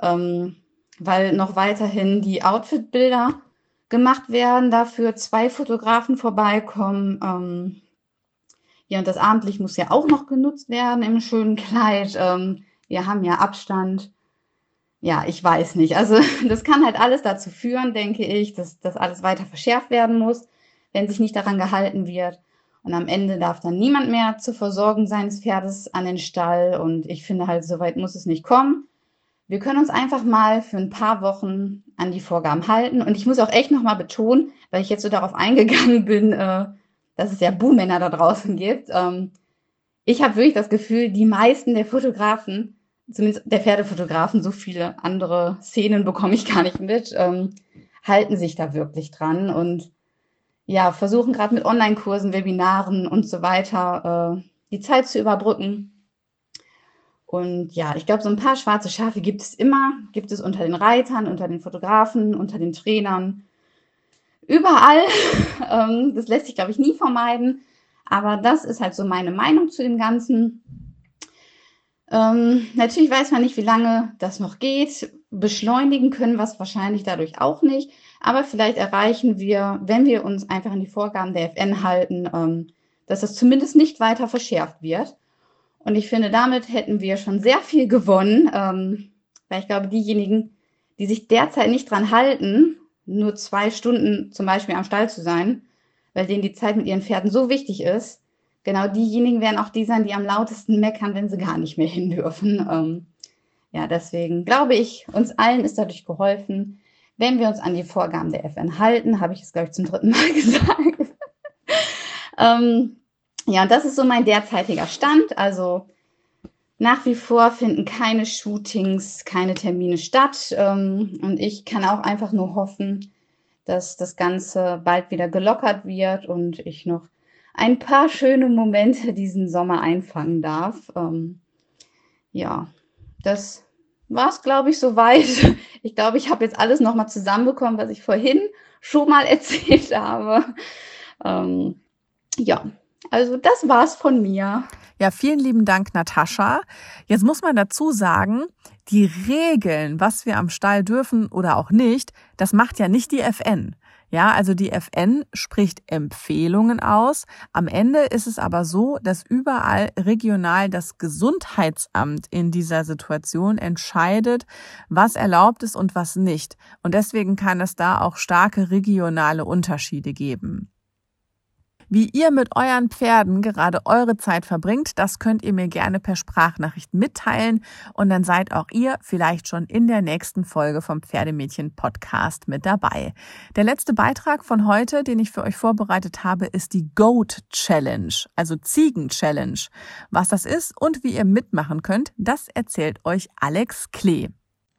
ähm, weil noch weiterhin die Outfit-Bilder gemacht werden, dafür zwei Fotografen vorbeikommen. Ähm, ja, und das Abendlicht muss ja auch noch genutzt werden im schönen Kleid. wir haben ja Abstand ja, ich weiß nicht. Also [laughs] das kann halt alles dazu führen, denke ich, dass das alles weiter verschärft werden muss, wenn sich nicht daran gehalten wird. Und am Ende darf dann niemand mehr zur Versorgung seines Pferdes an den Stall. Und ich finde halt, so weit muss es nicht kommen. Wir können uns einfach mal für ein paar Wochen an die Vorgaben halten. Und ich muss auch echt nochmal betonen, weil ich jetzt so darauf eingegangen [laughs] bin, äh, dass es ja Buhmänner da draußen gibt. Ähm, ich habe wirklich das Gefühl, die meisten der Fotografen zumindest der Pferdefotografen, so viele andere Szenen bekomme ich gar nicht mit, ähm, halten sich da wirklich dran und ja, versuchen gerade mit Online-Kursen, Webinaren und so weiter äh, die Zeit zu überbrücken. Und ja, ich glaube, so ein paar schwarze Schafe gibt es immer, gibt es unter den Reitern, unter den Fotografen, unter den Trainern, überall. [laughs] ähm, das lässt sich, glaube ich, nie vermeiden. Aber das ist halt so meine Meinung zu dem Ganzen. Ähm, natürlich weiß man nicht, wie lange das noch geht. Beschleunigen können wir es wahrscheinlich dadurch auch nicht. Aber vielleicht erreichen wir, wenn wir uns einfach an die Vorgaben der FN halten, ähm, dass das zumindest nicht weiter verschärft wird. Und ich finde, damit hätten wir schon sehr viel gewonnen, ähm, weil ich glaube, diejenigen, die sich derzeit nicht dran halten, nur zwei Stunden zum Beispiel am Stall zu sein, weil denen die Zeit mit ihren Pferden so wichtig ist, genau diejenigen werden auch die sein, die am lautesten meckern, wenn sie gar nicht mehr hin dürfen. Ähm, ja, deswegen glaube ich, uns allen ist dadurch geholfen, wenn wir uns an die Vorgaben der FN halten, habe ich es, glaube ich, zum dritten Mal [laughs] gesagt. ähm, ja, und das ist so mein derzeitiger Stand. Also nach wie vor finden keine Shootings, keine Termine statt. Ähm, und ich kann auch einfach nur hoffen, dass das Ganze bald wieder gelockert wird und ich noch ein paar schöne Momente diesen Sommer einfangen darf. Ähm, ja, das war es, glaube ich, soweit. [laughs] Ich glaube, ich habe jetzt alles nochmal zusammenbekommen, was ich vorhin schon mal [laughs] erzählt habe. Ähm, ja, also das war's von mir. Ja, vielen lieben Dank, Natascha. Jetzt muss man dazu sagen, die Regeln, was wir am Stall dürfen oder auch nicht, das macht ja nicht die FN. Ja, also die FN spricht Empfehlungen aus. Am Ende ist es aber so, dass überall regional das Gesundheitsamt in dieser Situation entscheidet, was erlaubt ist und was nicht. Und deswegen kann es da auch starke regionale Unterschiede geben. Wie ihr mit euren Pferden gerade eure Zeit verbringt, das könnt ihr mir gerne per Sprachnachricht mitteilen und dann seid auch ihr vielleicht schon in der nächsten Folge vom Pferdemädchen Podcast mit dabei. Der letzte Beitrag von heute, den ich für euch vorbereitet habe, ist die Goat Challenge, also Ziegen Challenge. Was das ist und wie ihr mitmachen könnt, das erzählt euch Alex Klee.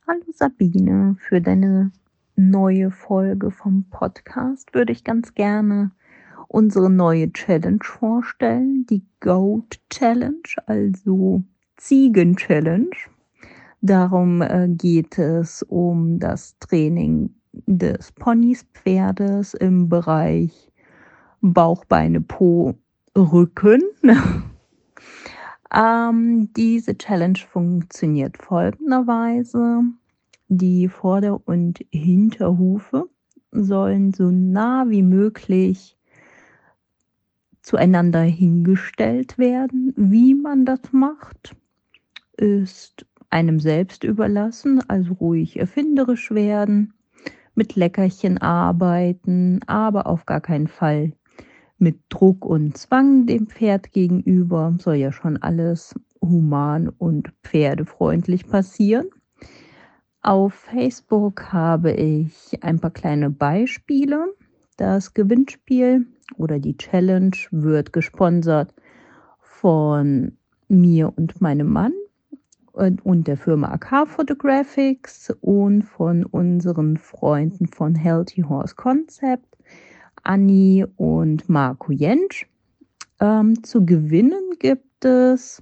Hallo Sabine, für deine neue Folge vom Podcast würde ich ganz gerne unsere neue Challenge vorstellen, die Goat Challenge, also Ziegen Challenge. Darum äh, geht es um das Training des Ponys Pferdes im Bereich Bauch, Beine, Po, Rücken. [laughs] ähm, diese Challenge funktioniert folgenderweise. Die Vorder- und Hinterhufe sollen so nah wie möglich zueinander hingestellt werden. Wie man das macht, ist einem selbst überlassen, also ruhig erfinderisch werden, mit Leckerchen arbeiten, aber auf gar keinen Fall mit Druck und Zwang dem Pferd gegenüber. Soll ja schon alles human und pferdefreundlich passieren. Auf Facebook habe ich ein paar kleine Beispiele. Das Gewinnspiel oder die Challenge wird gesponsert von mir und meinem Mann und der Firma AK Photographics und von unseren Freunden von Healthy Horse Concept, Anni und Marco Jentsch. Ähm, zu gewinnen gibt es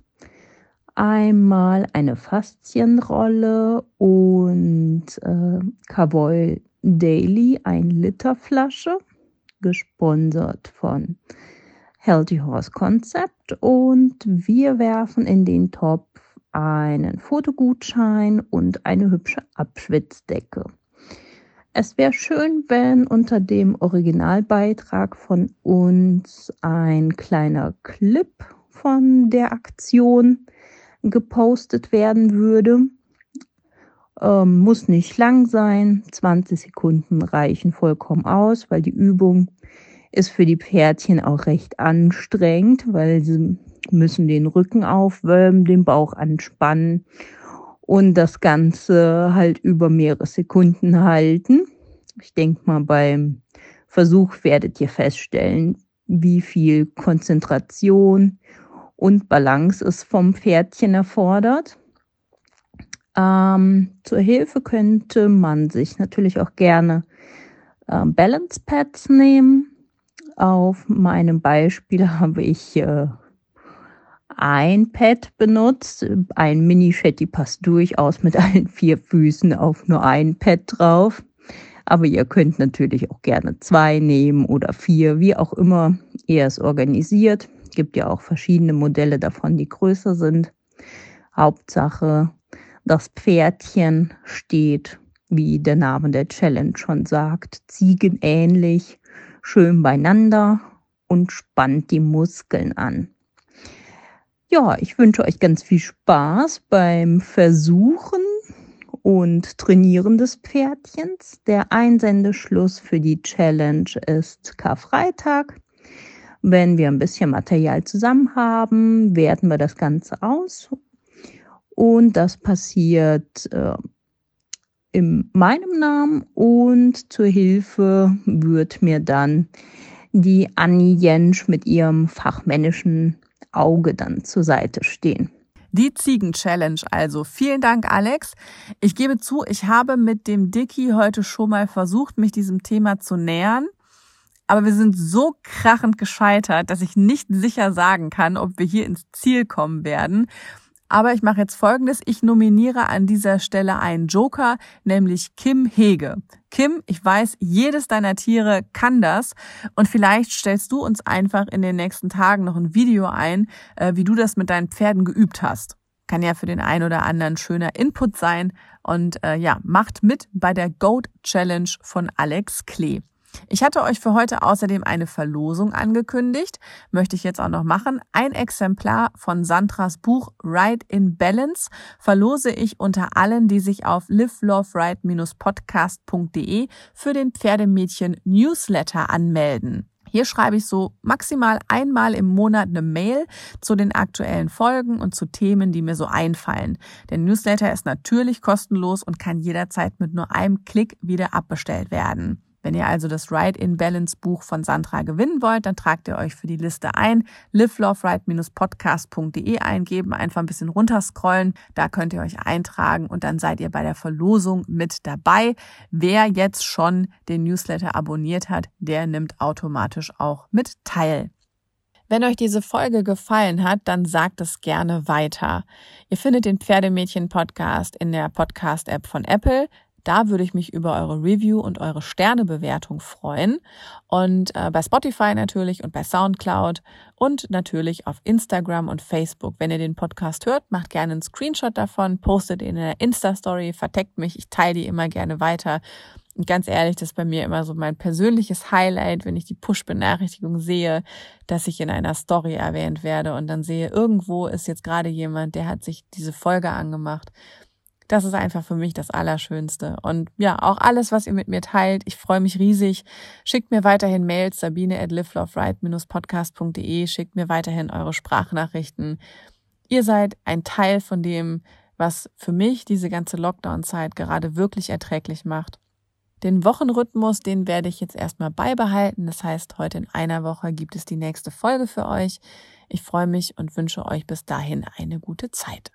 einmal eine Faszienrolle und äh, Cowboy Daily, ein Liter Flasche gesponsert von Healthy Horse Concept und wir werfen in den Topf einen Fotogutschein und eine hübsche Abschwitzdecke. Es wäre schön, wenn unter dem Originalbeitrag von uns ein kleiner Clip von der Aktion gepostet werden würde. Ähm, muss nicht lang sein. 20 Sekunden reichen vollkommen aus, weil die Übung ist für die Pferdchen auch recht anstrengend, weil sie müssen den Rücken aufwölben, den Bauch anspannen und das Ganze halt über mehrere Sekunden halten. Ich denke mal, beim Versuch werdet ihr feststellen, wie viel Konzentration und Balance es vom Pferdchen erfordert. Ähm, zur Hilfe könnte man sich natürlich auch gerne äh, Balance Pads nehmen. Auf meinem Beispiel [laughs] habe ich äh, ein Pad benutzt. Ein Mini-Shetty passt durchaus mit [laughs] allen vier Füßen auf nur ein Pad drauf. Aber ihr könnt natürlich auch gerne zwei nehmen oder vier, wie auch immer ihr es organisiert. Es gibt ja auch verschiedene Modelle davon, die größer sind. Hauptsache, das Pferdchen steht wie der Name der Challenge schon sagt, ziegenähnlich, schön beieinander und spannt die Muskeln an. Ja, ich wünsche euch ganz viel Spaß beim Versuchen und Trainieren des Pferdchens. Der Einsendeschluss für die Challenge ist Karfreitag. Wenn wir ein bisschen Material zusammen haben, werten wir das Ganze aus. Und das passiert äh, in meinem Namen und zur Hilfe wird mir dann die Annie Jensch mit ihrem fachmännischen Auge dann zur Seite stehen. Die Ziegen-Challenge also. Vielen Dank, Alex. Ich gebe zu, ich habe mit dem Dicky heute schon mal versucht, mich diesem Thema zu nähern. Aber wir sind so krachend gescheitert, dass ich nicht sicher sagen kann, ob wir hier ins Ziel kommen werden. Aber ich mache jetzt Folgendes. Ich nominiere an dieser Stelle einen Joker, nämlich Kim Hege. Kim, ich weiß, jedes deiner Tiere kann das. Und vielleicht stellst du uns einfach in den nächsten Tagen noch ein Video ein, äh, wie du das mit deinen Pferden geübt hast. Kann ja für den einen oder anderen schöner Input sein. Und äh, ja, macht mit bei der Goat Challenge von Alex Klee. Ich hatte euch für heute außerdem eine Verlosung angekündigt, möchte ich jetzt auch noch machen. Ein Exemplar von Sandras Buch Ride in Balance verlose ich unter allen, die sich auf liveloveride-podcast.de für den Pferdemädchen Newsletter anmelden. Hier schreibe ich so maximal einmal im Monat eine Mail zu den aktuellen Folgen und zu Themen, die mir so einfallen. Der Newsletter ist natürlich kostenlos und kann jederzeit mit nur einem Klick wieder abbestellt werden. Wenn ihr also das Ride in Balance Buch von Sandra gewinnen wollt, dann tragt ihr euch für die Liste ein. liveloveride-podcast.de eingeben, einfach ein bisschen runterscrollen. Da könnt ihr euch eintragen und dann seid ihr bei der Verlosung mit dabei. Wer jetzt schon den Newsletter abonniert hat, der nimmt automatisch auch mit teil. Wenn euch diese Folge gefallen hat, dann sagt es gerne weiter. Ihr findet den Pferdemädchen Podcast in der Podcast App von Apple. Da würde ich mich über eure Review und eure Sternebewertung freuen. Und äh, bei Spotify natürlich und bei SoundCloud und natürlich auf Instagram und Facebook. Wenn ihr den Podcast hört, macht gerne einen Screenshot davon, postet ihn in der Insta-Story, verteckt mich. Ich teile die immer gerne weiter. Und ganz ehrlich, das ist bei mir immer so mein persönliches Highlight, wenn ich die Push-Benachrichtigung sehe, dass ich in einer Story erwähnt werde und dann sehe, irgendwo ist jetzt gerade jemand, der hat sich diese Folge angemacht das ist einfach für mich das Allerschönste. Und ja, auch alles, was ihr mit mir teilt, ich freue mich riesig. Schickt mir weiterhin Mails, sabine at liveloveright-podcast.de, schickt mir weiterhin eure Sprachnachrichten. Ihr seid ein Teil von dem, was für mich diese ganze Lockdown-Zeit gerade wirklich erträglich macht. Den Wochenrhythmus, den werde ich jetzt erstmal beibehalten. Das heißt, heute in einer Woche gibt es die nächste Folge für euch. Ich freue mich und wünsche euch bis dahin eine gute Zeit.